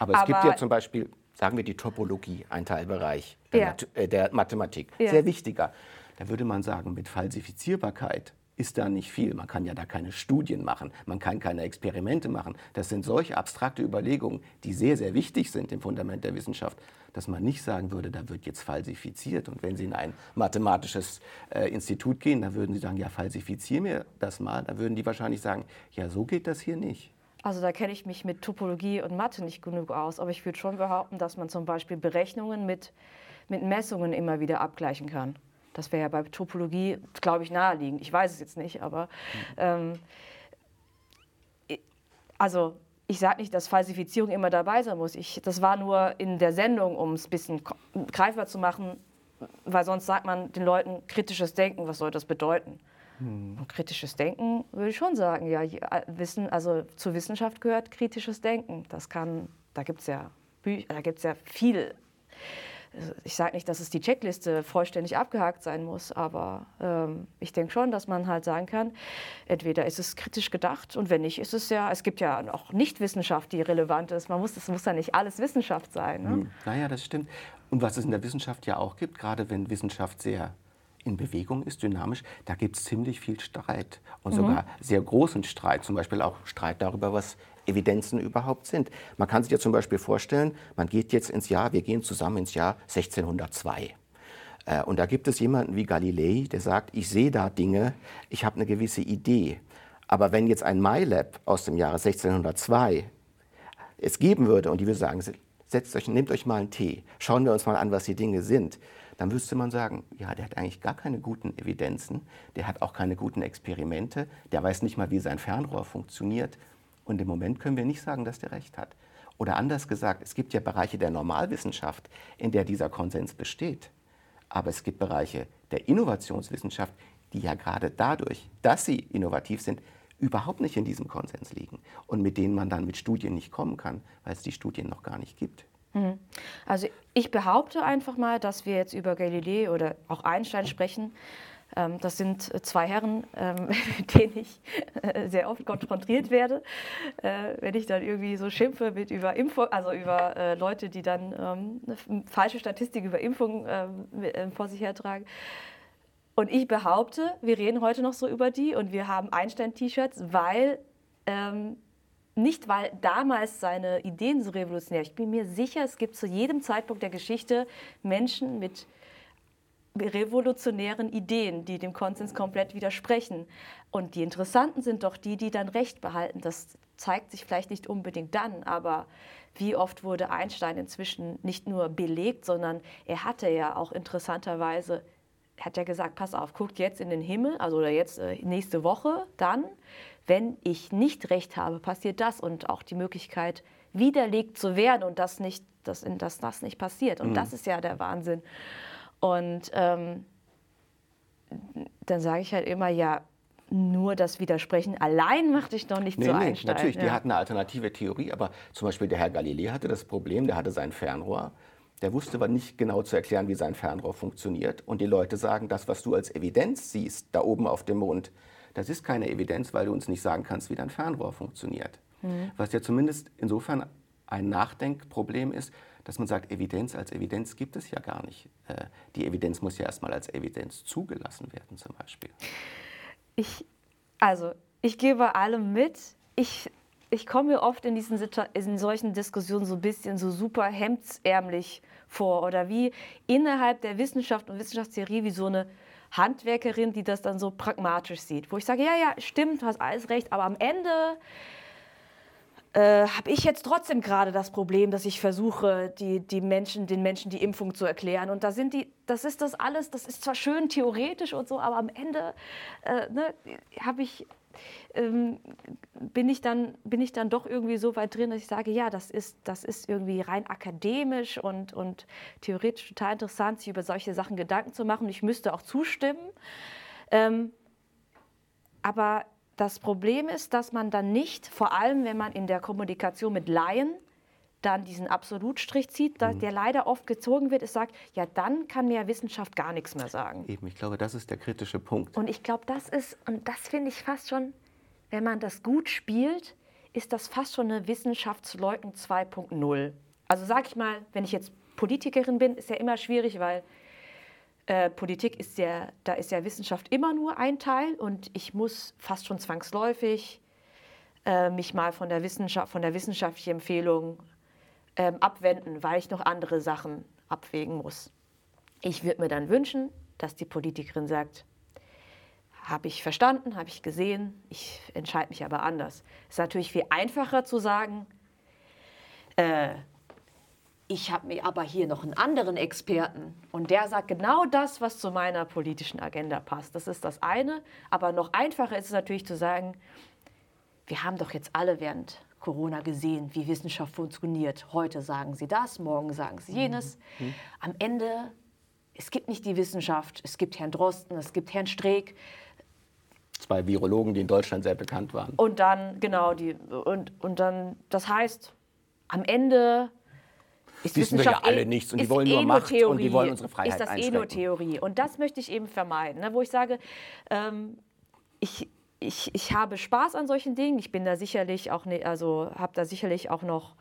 aber es aber, gibt ja zum Beispiel, sagen wir die Topologie, ein Teilbereich der, ja. äh, der Mathematik, ja. sehr wichtiger. Da würde man sagen, mit Falsifizierbarkeit ist da nicht viel. Man kann ja da keine Studien machen, man kann keine Experimente machen. Das sind solche abstrakte Überlegungen, die sehr, sehr wichtig sind im Fundament der Wissenschaft, dass man nicht sagen würde, da wird jetzt falsifiziert. Und wenn Sie in ein mathematisches äh, Institut gehen, dann würden Sie sagen, ja, falsifizier mir das mal. Da würden die wahrscheinlich sagen, ja, so geht das hier nicht. Also da kenne ich mich mit Topologie und Mathe nicht genug aus, aber ich würde schon behaupten, dass man zum Beispiel Berechnungen mit, mit Messungen immer wieder abgleichen kann. Das wäre ja bei Topologie, glaube ich, naheliegend. Ich weiß es jetzt nicht, aber ähm, also ich sage nicht, dass Falsifizierung immer dabei sein muss. Ich, das war nur in der Sendung, um es ein bisschen greifbar zu machen, weil sonst sagt man den Leuten kritisches Denken, was soll das bedeuten? Hm. Und kritisches Denken würde ich schon sagen, ja, Wissen, also zur Wissenschaft gehört kritisches Denken. Das kann, da gibt es ja, da gibt's ja viel ich sage nicht, dass es die Checkliste vollständig abgehakt sein muss, aber ähm, ich denke schon, dass man halt sagen kann, entweder ist es kritisch gedacht und wenn nicht, ist es ja, es gibt ja auch Nichtwissenschaft, die relevant ist. Man muss, es muss ja nicht alles Wissenschaft sein. Ne? Hm, naja, das stimmt. Und was es in der Wissenschaft ja auch gibt, gerade wenn Wissenschaft sehr in Bewegung ist, dynamisch, da gibt es ziemlich viel Streit und mhm. sogar sehr großen Streit, zum Beispiel auch Streit darüber, was Evidenzen überhaupt sind. Man kann sich ja zum Beispiel vorstellen, man geht jetzt ins Jahr, wir gehen zusammen ins Jahr 1602. Äh, und da gibt es jemanden wie Galilei, der sagt, ich sehe da Dinge, ich habe eine gewisse Idee. Aber wenn jetzt ein MyLab aus dem Jahre 1602 es geben würde und die würde sagen, setzt euch, nehmt euch mal einen Tee, schauen wir uns mal an, was die Dinge sind, dann müsste man sagen, ja, der hat eigentlich gar keine guten Evidenzen, der hat auch keine guten Experimente, der weiß nicht mal, wie sein Fernrohr funktioniert. Und im Moment können wir nicht sagen, dass der recht hat. Oder anders gesagt, es gibt ja Bereiche der Normalwissenschaft, in der dieser Konsens besteht. Aber es gibt Bereiche der Innovationswissenschaft, die ja gerade dadurch, dass sie innovativ sind, überhaupt nicht in diesem Konsens liegen und mit denen man dann mit Studien nicht kommen kann, weil es die Studien noch gar nicht gibt. Mhm. Also ich behaupte einfach mal, dass wir jetzt über Galilei oder auch Einstein sprechen, das sind äh, zwei Herren, ähm, mit denen ich äh, sehr oft konfrontiert werde, äh, wenn ich dann irgendwie so schimpfe mit über Impfung, also über Leute, die dann ähm, falsche Statistik über Impfung vor sich hertragen. Und ich behaupte, wir reden heute noch so über die und wir haben Einstein-T-Shirts, weil nicht weil damals seine Ideen so revolutionär. Ich bin mir sicher, es gibt zu jedem Zeitpunkt der Geschichte Menschen mit revolutionären Ideen, die dem Konsens komplett widersprechen. Und die interessanten sind doch die, die dann Recht behalten. Das zeigt sich vielleicht nicht unbedingt dann, aber wie oft wurde Einstein inzwischen nicht nur belegt, sondern er hatte ja auch interessanterweise, er hat ja gesagt, pass auf, guckt jetzt in den Himmel, also oder jetzt äh, nächste Woche, dann, wenn ich nicht recht habe, passiert das und auch die Möglichkeit, widerlegt zu werden und das nicht, dass, dass das nicht passiert. Und mhm. das ist ja der Wahnsinn. Und ähm, dann sage ich halt immer, ja, nur das Widersprechen allein macht dich doch nicht nee, zu nee, Einstein. Natürlich, ja. die hatten eine alternative Theorie, aber zum Beispiel der Herr Galilei hatte das Problem, der hatte sein Fernrohr. Der wusste aber nicht genau zu erklären, wie sein Fernrohr funktioniert. Und die Leute sagen, das, was du als Evidenz siehst, da oben auf dem Mond, das ist keine Evidenz, weil du uns nicht sagen kannst, wie dein Fernrohr funktioniert. Mhm. Was ja zumindest insofern ein Nachdenkproblem ist, dass man sagt, Evidenz als Evidenz gibt es ja gar nicht. Äh, die Evidenz muss ja erstmal als Evidenz zugelassen werden, zum Beispiel. Ich, also, ich gebe allem mit. Ich, ich komme mir oft in, diesen in solchen Diskussionen so ein bisschen so super hemdsärmlich vor oder wie innerhalb der Wissenschaft und Wissenschaftstheorie wie so eine Handwerkerin, die das dann so pragmatisch sieht. Wo ich sage, ja, ja, stimmt, du hast alles recht, aber am Ende äh, habe ich jetzt trotzdem gerade das Problem, dass ich versuche, die, die Menschen, den Menschen die Impfung zu erklären. Und da sind die, das ist das alles, das ist zwar schön theoretisch und so, aber am Ende äh, ne, habe ich ähm, bin, ich dann, bin ich dann doch irgendwie so weit drin, dass ich sage, ja, das ist, das ist irgendwie rein akademisch und, und theoretisch total interessant, sich über solche Sachen Gedanken zu machen. Ich müsste auch zustimmen. Ähm, aber das Problem ist, dass man dann nicht, vor allem wenn man in der Kommunikation mit Laien, dann diesen Absolutstrich zieht, mhm. der leider oft gezogen wird, es sagt, ja, dann kann mir Wissenschaft gar nichts mehr sagen. Eben, ich glaube, das ist der kritische Punkt. Und ich glaube, das ist, und das finde ich fast schon, wenn man das gut spielt, ist das fast schon eine Wissenschaftsleugnung 2.0. Also sage ich mal, wenn ich jetzt Politikerin bin, ist ja immer schwierig, weil äh, Politik ist ja, da ist ja Wissenschaft immer nur ein Teil und ich muss fast schon zwangsläufig äh, mich mal von der, Wissenschaft, von der wissenschaftlichen Empfehlung ähm, abwenden, weil ich noch andere Sachen abwägen muss. Ich würde mir dann wünschen, dass die Politikerin sagt, habe ich verstanden, habe ich gesehen, ich entscheide mich aber anders. Es ist natürlich viel einfacher zu sagen, äh, ich habe mir aber hier noch einen anderen Experten und der sagt genau das, was zu meiner politischen Agenda passt. Das ist das eine. Aber noch einfacher ist es natürlich zu sagen, wir haben doch jetzt alle während Corona gesehen, wie Wissenschaft funktioniert. Heute sagen sie das, morgen sagen sie jenes. Mhm. Am Ende, es gibt nicht die Wissenschaft, es gibt Herrn Drosten, es gibt Herrn Streeck. Zwei Virologen, die in Deutschland sehr bekannt waren. Und dann, genau, die, und, und dann, das heißt, am Ende ist wissen wir ja alle eh- nichts und die wollen nur eh Macht Theorie, und die wollen unsere Freiheit Ist das eh nur Theorie. Und das möchte ich eben vermeiden, ne, wo ich sage, ähm, ich, ich, ich habe Spaß an solchen Dingen. Ich bin da sicherlich auch, ne, also habe da sicherlich auch noch,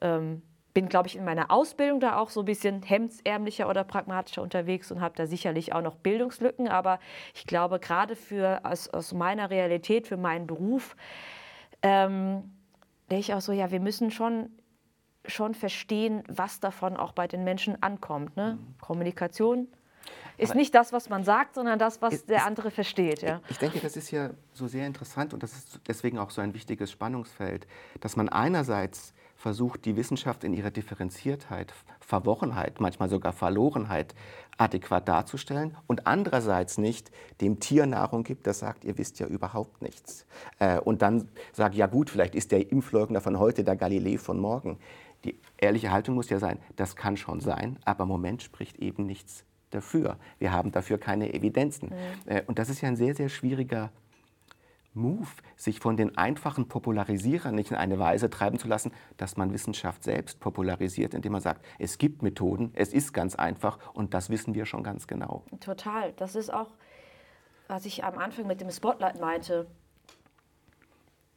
ähm, bin, glaube ich, in meiner Ausbildung da auch so ein bisschen hemdsärmlicher oder pragmatischer unterwegs und habe da sicherlich auch noch Bildungslücken. Aber ich glaube, gerade für aus, aus meiner Realität, für meinen Beruf, ähm, denke ich auch so, ja, wir müssen schon schon verstehen, was davon auch bei den Menschen ankommt. Ne? Mhm. Kommunikation ist Aber nicht das, was man sagt, sondern das, was ist, der andere versteht. Ja? Ich denke, das ist ja so sehr interessant und das ist deswegen auch so ein wichtiges Spannungsfeld, dass man einerseits versucht, die Wissenschaft in ihrer Differenziertheit, Verworrenheit, manchmal sogar Verlorenheit adäquat darzustellen und andererseits nicht dem Tier Nahrung gibt, das sagt, ihr wisst ja überhaupt nichts. Äh, und dann sagt, ja gut, vielleicht ist der Impfleugner von heute der Galilei von morgen. Die ehrliche Haltung muss ja sein, das kann schon sein, aber im Moment spricht eben nichts dafür. Wir haben dafür keine Evidenzen. Mhm. Und das ist ja ein sehr, sehr schwieriger Move, sich von den einfachen Popularisierern nicht in eine Weise treiben zu lassen, dass man Wissenschaft selbst popularisiert, indem man sagt, es gibt Methoden, es ist ganz einfach und das wissen wir schon ganz genau. Total. Das ist auch, was ich am Anfang mit dem Spotlight meinte.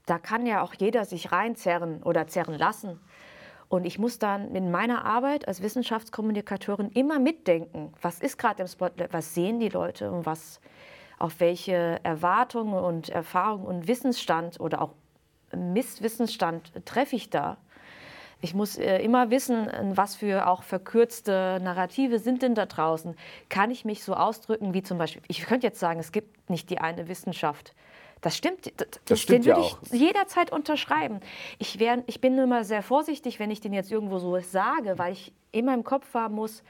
Da kann ja auch jeder sich reinzerren oder zerren lassen. Und ich muss dann in meiner Arbeit als Wissenschaftskommunikatorin immer mitdenken, was ist gerade im Spotlight, was sehen die Leute und was, auf welche Erwartungen und Erfahrungen und Wissensstand oder auch Misswissensstand treffe ich da. Ich muss äh, immer wissen, was für auch verkürzte Narrative sind denn da draußen. Kann ich mich so ausdrücken wie zum Beispiel, ich könnte jetzt sagen, es gibt nicht die eine Wissenschaft. Das stimmt, das, das stimmt den würde ja ich jederzeit unterschreiben. Ich, wär, ich bin immer sehr vorsichtig, wenn ich den jetzt irgendwo so sage, weil ich immer im Kopf haben muss,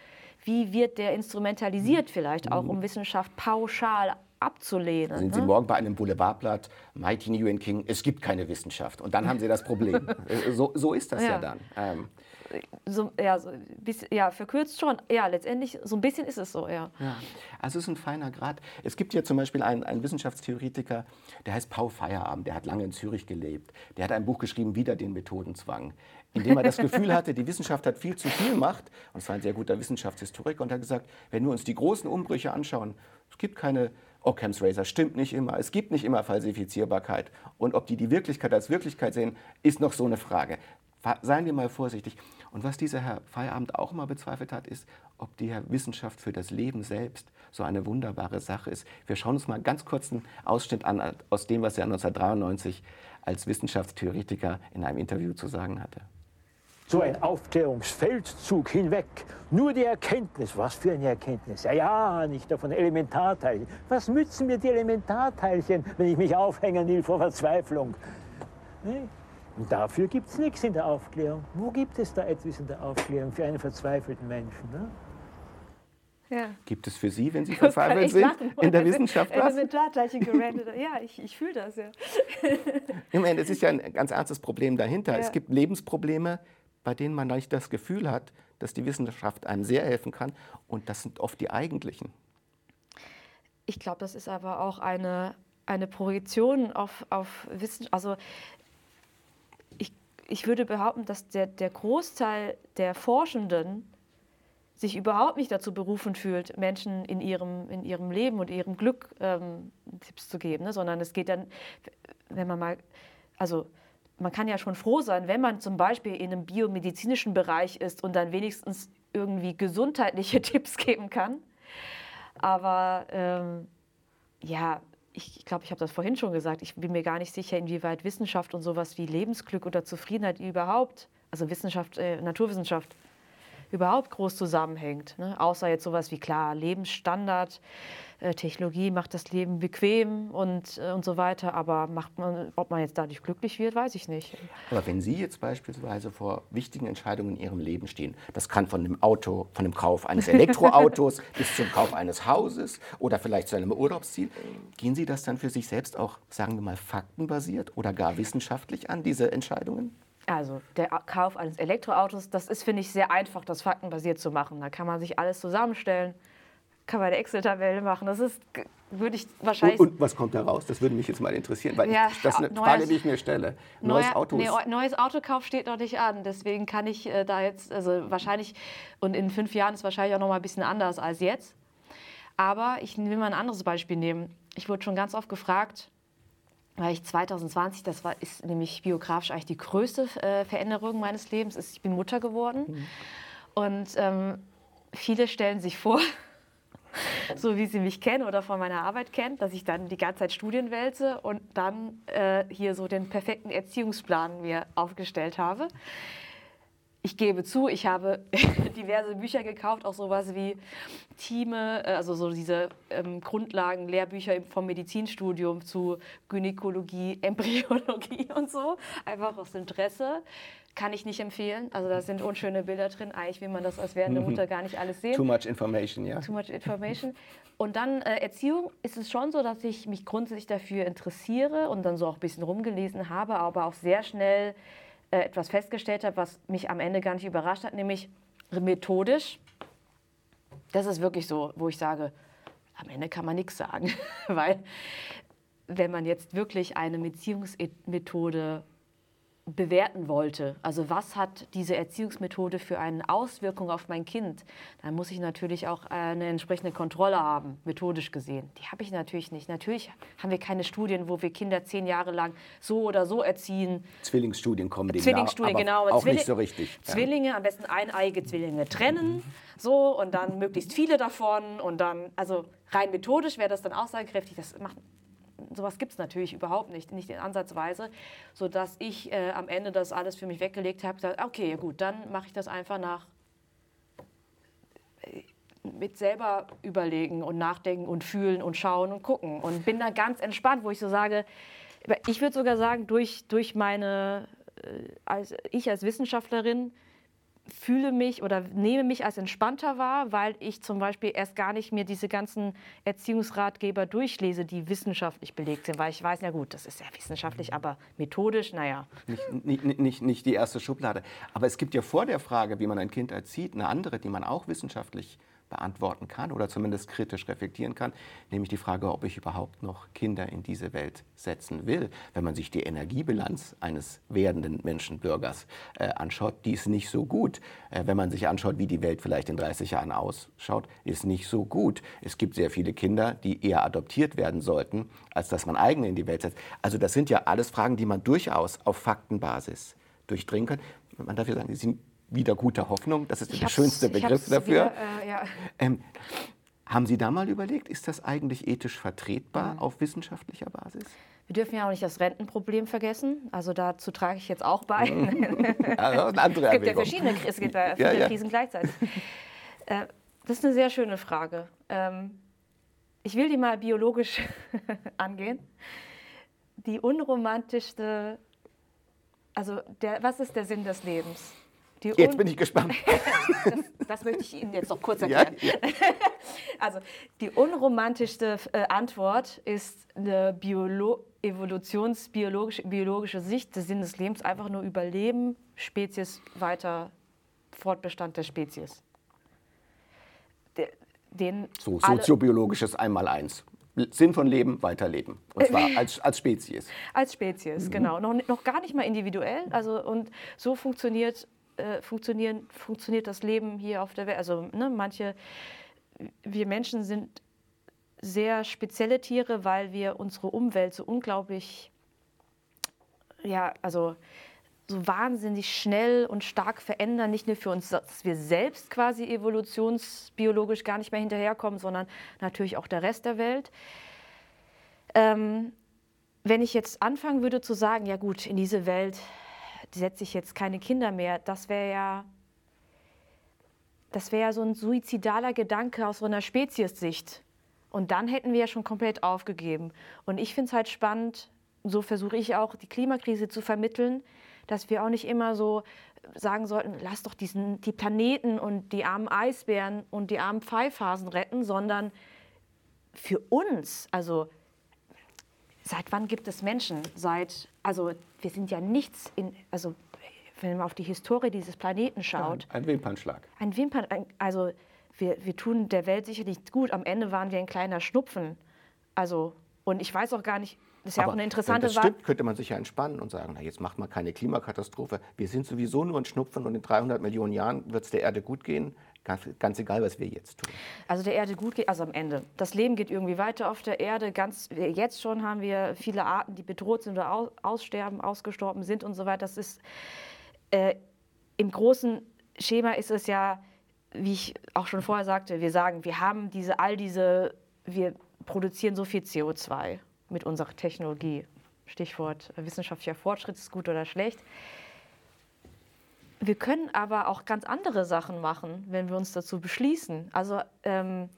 wie wird der instrumentalisiert vielleicht auch, um Wissenschaft pauschal abzulehnen. Sind ne? Sie morgen bei einem Boulevardblatt, Mighty Nguyen King, es gibt keine Wissenschaft. Und dann haben Sie das Problem. So, so ist das ja, Ja. dann. Ähm, so, ja, so, bisschen, ja, verkürzt schon. Ja, letztendlich, so ein bisschen ist es so, ja. Ja, also es ist ein feiner Grad. Es gibt ja zum Beispiel einen, einen Wissenschaftstheoretiker, der heißt Paul Feierabend, der hat lange in Zürich gelebt. Der hat ein Buch geschrieben, Wieder den Methodenzwang, in dem er das Gefühl hatte, die Wissenschaft hat viel zu viel Macht. Und es war ein sehr guter Wissenschaftshistoriker und hat gesagt, wenn wir uns die großen Umbrüche anschauen, es gibt keine Occam's Razor, stimmt nicht immer, es gibt nicht immer Falsifizierbarkeit. Und ob die die Wirklichkeit als Wirklichkeit sehen, ist noch so eine Frage. Seien wir mal vorsichtig. Und was dieser Herr Feierabend auch mal bezweifelt hat, ist, ob die Wissenschaft für das Leben selbst so eine wunderbare Sache ist. Wir schauen uns mal ganz kurz einen Ausschnitt an aus dem, was er 1993 als Wissenschaftstheoretiker in einem Interview zu sagen hatte. so ein Aufklärungsfeldzug hinweg. Nur die Erkenntnis, was für eine Erkenntnis? Ja, ja, nicht davon Elementarteilchen. Was nützen mir die Elementarteilchen, wenn ich mich aufhängen will vor Verzweiflung? Ne? Und dafür gibt es nichts in der Aufklärung. Wo gibt es da etwas in der Aufklärung für einen verzweifelten Menschen? Ne? ja. Gibt es für Sie, wenn Sie verzweifelt sind, lachen. in der Wissenschaft was? Gerandet. Ja, ich, ich fühle das, ja. Ich meine, es ist ja ein ganz ernstes Problem dahinter. Ja. Es gibt Lebensprobleme, bei denen man nicht das Gefühl hat, dass die Wissenschaft einem sehr helfen kann. Und das sind oft die eigentlichen. Ich glaube, das ist aber auch eine, eine Projektion auf, auf Wissenschaft. Also ich, würde behaupten, dass der, der Großteil der Forschenden sich überhaupt nicht dazu berufen fühlt, Menschen in ihrem, in ihrem Leben und ihrem Glück ähm, Tipps zu geben, ne? sondern es geht dann, wenn man mal, also man kann ja schon froh sein, wenn man zum Beispiel in einem biomedizinischen Bereich ist und dann wenigstens irgendwie gesundheitliche Tipps geben kann. Aber ähm, ja, ich, ich glaube, ich habe das vorhin schon gesagt, ich bin mir gar nicht sicher, inwieweit Wissenschaft und sowas wie Lebensglück oder Zufriedenheit überhaupt, also Wissenschaft, äh, Naturwissenschaft, überhaupt groß zusammenhängt. Ne? Außer jetzt sowas wie klar, Lebensstandard, Technologie macht das Leben bequem und, äh, und so weiter. Aber macht man, ob man jetzt dadurch glücklich wird, weiß ich nicht. Aber wenn Sie jetzt beispielsweise vor wichtigen Entscheidungen in Ihrem Leben stehen, das kann von dem Auto, von dem Kauf eines Elektroautos bis zum Kauf eeines Hauses oder vielleicht zu einem Urlaubsziel, gehen Sie das dann für sich selbst auch, sagen wir mal, faktenbasiert oder gar wissenschaftlich an, diese Entscheidungen? Also der Kauf eines Elektroautos, das ist, finde ich, sehr einfach, das faktenbasiert zu machen. Da kann man sich alles zusammenstellen, kann man eine Excel-Tabelle machen. Das ist, würde ich wahrscheinlich... Und, und was kommt da raus? Das würde mich jetzt mal interessieren, weil Ja, ich, das ist eine neues- Frage, die ich mir stelle. Neues Neuer- Auto nee, neues Autokauf steht noch nicht an. Deswegen kann ich äh, da jetzt, also wahrscheinlich, und in fünf Jahren ist wahrscheinlich auch noch mal ein bisschen anders als jetzt. Aber ich will mal ein anderes Beispiel nehmen. Ich wurde schon ganz oft gefragt, weil ich 2020, das war, ist nämlich biografisch eigentlich die größte äh, Veränderung meines Lebens, ist, ich bin Mutter geworden. Und ähm, viele stellen sich vor, so wie sie mich kennen oder von meiner Arbeit kennen, dass ich dann die ganze Zeit Studien wälze und dann äh, hier so den perfekten Erziehungsplan mir aufgestellt habe. Ich gebe zu, ich habe diverse Bücher gekauft, auch sowas wie Thieme, äh, also so diese ähm, Grundlagen, Lehrbücher vom Medizinstudium zu Gynäkologie, Embryologie und so, einfach aus Interesse. Kann ich nicht empfehlen. Also da sind unschöne Bilder drin. Eigentlich will man das als werdende Mutter gar nicht alles sehen. too much information, ja. Too much information. Und dann äh, Erziehung ist es schon so, dass ich mich grundsätzlich dafür interessiere und dann so auch ein bisschen rumgelesen habe, aber auch sehr schnell äh, etwas festgestellt habe, was mich am Ende gar nicht überrascht hat, nämlich methodisch. Das ist wirklich so, wo ich sage, am Ende kann man nichts sagen, weil wenn man jetzt wirklich eine Beziehungsmethode bewerten wollte, also was hat diese Erziehungsmethode für eine Auswirkung auf mein Kind, dann muss ich natürlich auch eine entsprechende Kontrolle haben, methodisch gesehen. Die habe ich natürlich nicht. Natürlich haben wir keine Studien, wo wir Kinder zehn Jahre lang so oder so erziehen. Zwillingsstudien kommen dem Zwillingsstudien, genau. auch nicht so richtig. Ja. Zwillinge, am besten eineiige Zwillinge trennen, so und dann möglichst viele davon und dann, also rein methodisch wäre das dann aussagekräftig. Das macht, sowas gibt es natürlich überhaupt nicht, nicht in Ansatzweise, sodass ich äh, am Ende das alles für mich weggelegt habe, gesagt, okay, gut, dann mache ich das einfach nach mit selber überlegen und nachdenken und fühlen und schauen und gucken und bin da ganz entspannt, wo ich so sage, ich würde sogar sagen, durch, durch meine, äh, als, ich als Wissenschaftlerin fühle mich oder nehme mich als entspannter wahr, weil ich zum Beispiel erst gar nicht mir diese ganzen Erziehungsratgeber durchlese, die wissenschaftlich belegt sind, weil ich weiß, ja gut, das ist ja wissenschaftlich, aber methodisch, naja. Nicht, nicht, nicht, nicht die erste Schublade. Aber es gibt ja vor der Frage, wie man ein Kind erzieht, eine andere, die man auch wissenschaftlich beantworten kann oder zumindest kritisch reflektieren kann, nämlich die Frage, ob ich überhaupt noch Kinder in diese Welt setzen will. Wenn man sich die Energiebilanz eines werdenden Menschenbürgers äh, anschaut, die ist nicht so gut. Äh, wenn man sich anschaut, wie die Welt vielleicht in 30 Jahren ausschaut, ist nicht so gut. Es gibt sehr viele Kinder, die eher adoptiert werden sollten, als dass man eigene in die Welt setzt. Also das sind ja alles Fragen, die man durchaus auf Faktenbasis durchdringen kann. Man darf ja sagen, die sind wieder guter Hoffnung, das ist der schönste Begriff dafür. Wieder, äh, ja. ähm, haben Sie da mal überlegt, ist das eigentlich ethisch vertretbar mhm. auf wissenschaftlicher Basis? Wir dürfen ja auch nicht das Rentenproblem vergessen. Also dazu trage ich jetzt auch bei. ja, andere es gibt ja verschiedene es gibt ja viele ja, Krisen gleichzeitig. Äh, das ist eine sehr schöne Frage. Ähm, ich will die mal biologisch angehen. Die unromantischste, also der, was ist der Sinn des Lebens? Jetzt bin ich gespannt. das, das, möchte ich Ihnen jetzt noch kurz erklären. Ja, ja. Also die unromantischste äh, Antwort ist eine Biolo evolutionsbiologische biologische Sicht. Der Sinn des Lebens einfach nur Überleben, Spezies weiter, Fortbestand der Spezies. Den so, soziobiologisches Einmaleins. Sinn von Leben, weiterleben. Und zwar als, als Spezies. Als Spezies, mhm. genau. Noch, noch gar nicht mal individuell. Also, und so funktioniert äh, funktionieren, funktioniert das Leben hier auf der Welt. Also ne, manche, wir Menschen sind sehr spezielle Tiere, weil wir unsere Umwelt so unglaublich, ja, also so wahnsinnig schnell und stark verändern, nicht nur für uns, dass wir selbst quasi evolutionsbiologisch gar nicht mehr hinterherkommen, sondern natürlich auch der Rest der Welt. Ähm, wenn ich jetzt anfangen würde zu sagen, ja gut, in diese Welt setze ich jetzt keine Kinder mehr, das wäre ja, das wäre ja so ein suizidaler Gedanke aus so einer Speziessicht. Und dann hätten wir ja schon komplett aufgegeben. Und ich finde es halt spannend, so versuche ich auch die Klimakrise zu vermitteln, dass wir auch nicht immer so sagen sollten, lass doch diesen, die Planeten und die armen Eisbären und die armen Pfeifhasen retten, sondern für uns, also seit wann gibt es Menschen? Seit, also wir sind ja nichts in, also wenn man auf die Historie dieses Planeten schaut. Ja, ein Wimpernschlag. Ein Wimpern, also wir, wir tun der Welt sicherlich gut. Am Ende waren wir ein kleiner Schnupfen. Also, und ich weiß auch gar nicht, das ist ja Aber auch eine interessante das stimmt, könnte man sich ja entspannen und sagen, na, jetzt macht man keine Klimakatastrophe. Wir sind sowieso nur ein Schnupfen und in 300 Millionen Jahren wird es der Erde gut gehen. Ganz, ganz, egal, was wir jetzt tun. Also der Erde gut geht, also am Ende. Das Leben geht irgendwie weiter auf der Erde. Ganz, jetzt schon haben wir viele Arten, die bedroht sind oder aussterben, ausgestorben sind und so weiter. Das ist äh, im großen Schema ist es ja, wie ich auch schon vorher sagte, wir sagen, wir haben diese, all diese, wir produzieren so viel CO2 mit unserer Technologie. Stichwort wissenschaftlicher Fortschritt ist gut oder schlecht. Wir können aber auch ganz andere Sachen machen, wenn wir uns dazu beschließen. Also ähm,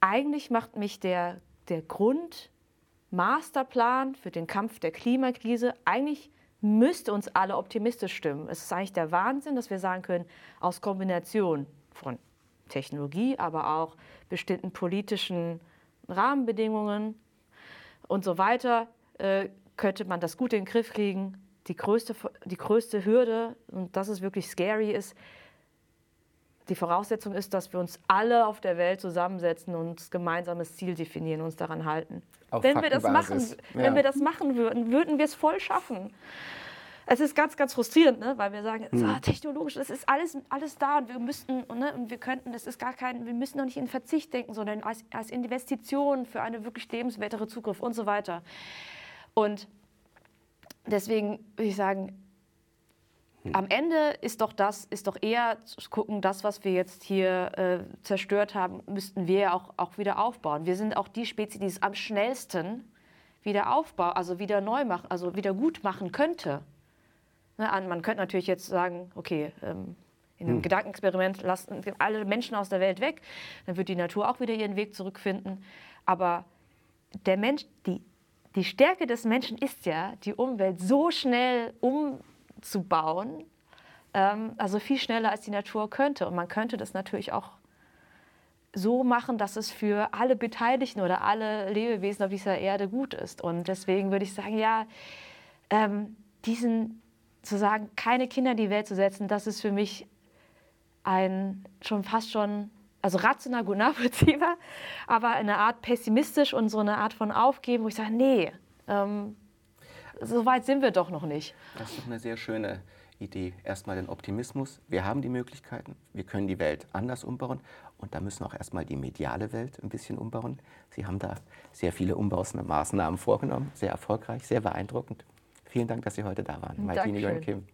eigentlich macht mich der, der Grundmasterplan für den Kampf der Klimakrise, eigentlich müsste uns alle optimistisch stimmen. Es ist eigentlich der Wahnsinn, dass wir sagen können, aus Kombination von Technologie, aber auch bestimmten politischen Rahmenbedingungen und so weiter, äh, könnte man das gut in den Griff kriegen die größte, die größte Hürde, und das ist wirklich scary, ist, die Voraussetzung ist, dass wir uns alle auf der Welt zusammensetzen und ein gemeinsames Ziel definieren und uns daran halten. Auf wenn wir, das machen, ja. wenn wir das machen würden, würden wir es voll schaffen. Es ist ganz, ganz frustrierend, ne? weil wir sagen, hm. technologisch, das ist alles, alles da und wir müssten ne? und wir könnten, das ist gar kein, wir müssen doch nicht in Verzicht denken, sondern als, als Investition für eine wirklich lebenswertere Zukunft und so weiter. Und deswegen würde ich sagen, hm. am Ende ist doch das, ist doch eher zu gucken, das, was wir jetzt hier äh, zerstört haben, müssten wir auch, auch wieder aufbauen. Wir sind auch die Spezies, die es am schnellsten wieder aufbauen, also wieder neu machen, also wieder gut machen könnte. Ne, man könnte natürlich jetzt sagen, okay, ähm, in einem hm. Gedankenexperiment, lassen alle Menschen aus der Welt weg, dann wird die Natur auch wieder ihren Weg zurückfinden. Aber der Mensch, die, die Stärke des Menschen ist ja, die Umwelt so schnell umzubauen, ähm, also viel schneller als die Natur könnte. Und man könnte das natürlich auch so machen, dass es für alle Beteiligten oder alle Lebewesen auf dieser Erde gut ist. Und deswegen würde ich sagen, ja, ähm, diesen zu sagen, keine Kinder in die Welt zu setzen, das ist für mich ein schon fast schon, also rational gut nachvollziehbar, aber eine Art pessimistisch und so eine Art von Aufgeben, wo ich sage, nee, ähm, so weit sind wir doch noch nicht. Das ist doch eine sehr schöne Idee. Erstmal den Optimismus. Wir haben die Möglichkeiten. Wir können die Welt anders umbauen. Und da müssen auch erstmal die mediale Welt ein bisschen umbauen. Sie haben da sehr viele Umbaumaßnahmen vorgenommen. Sehr erfolgreich, sehr beeindruckend. Vielen Dank, dass Sie heute da waren. Martine Jörn Kim.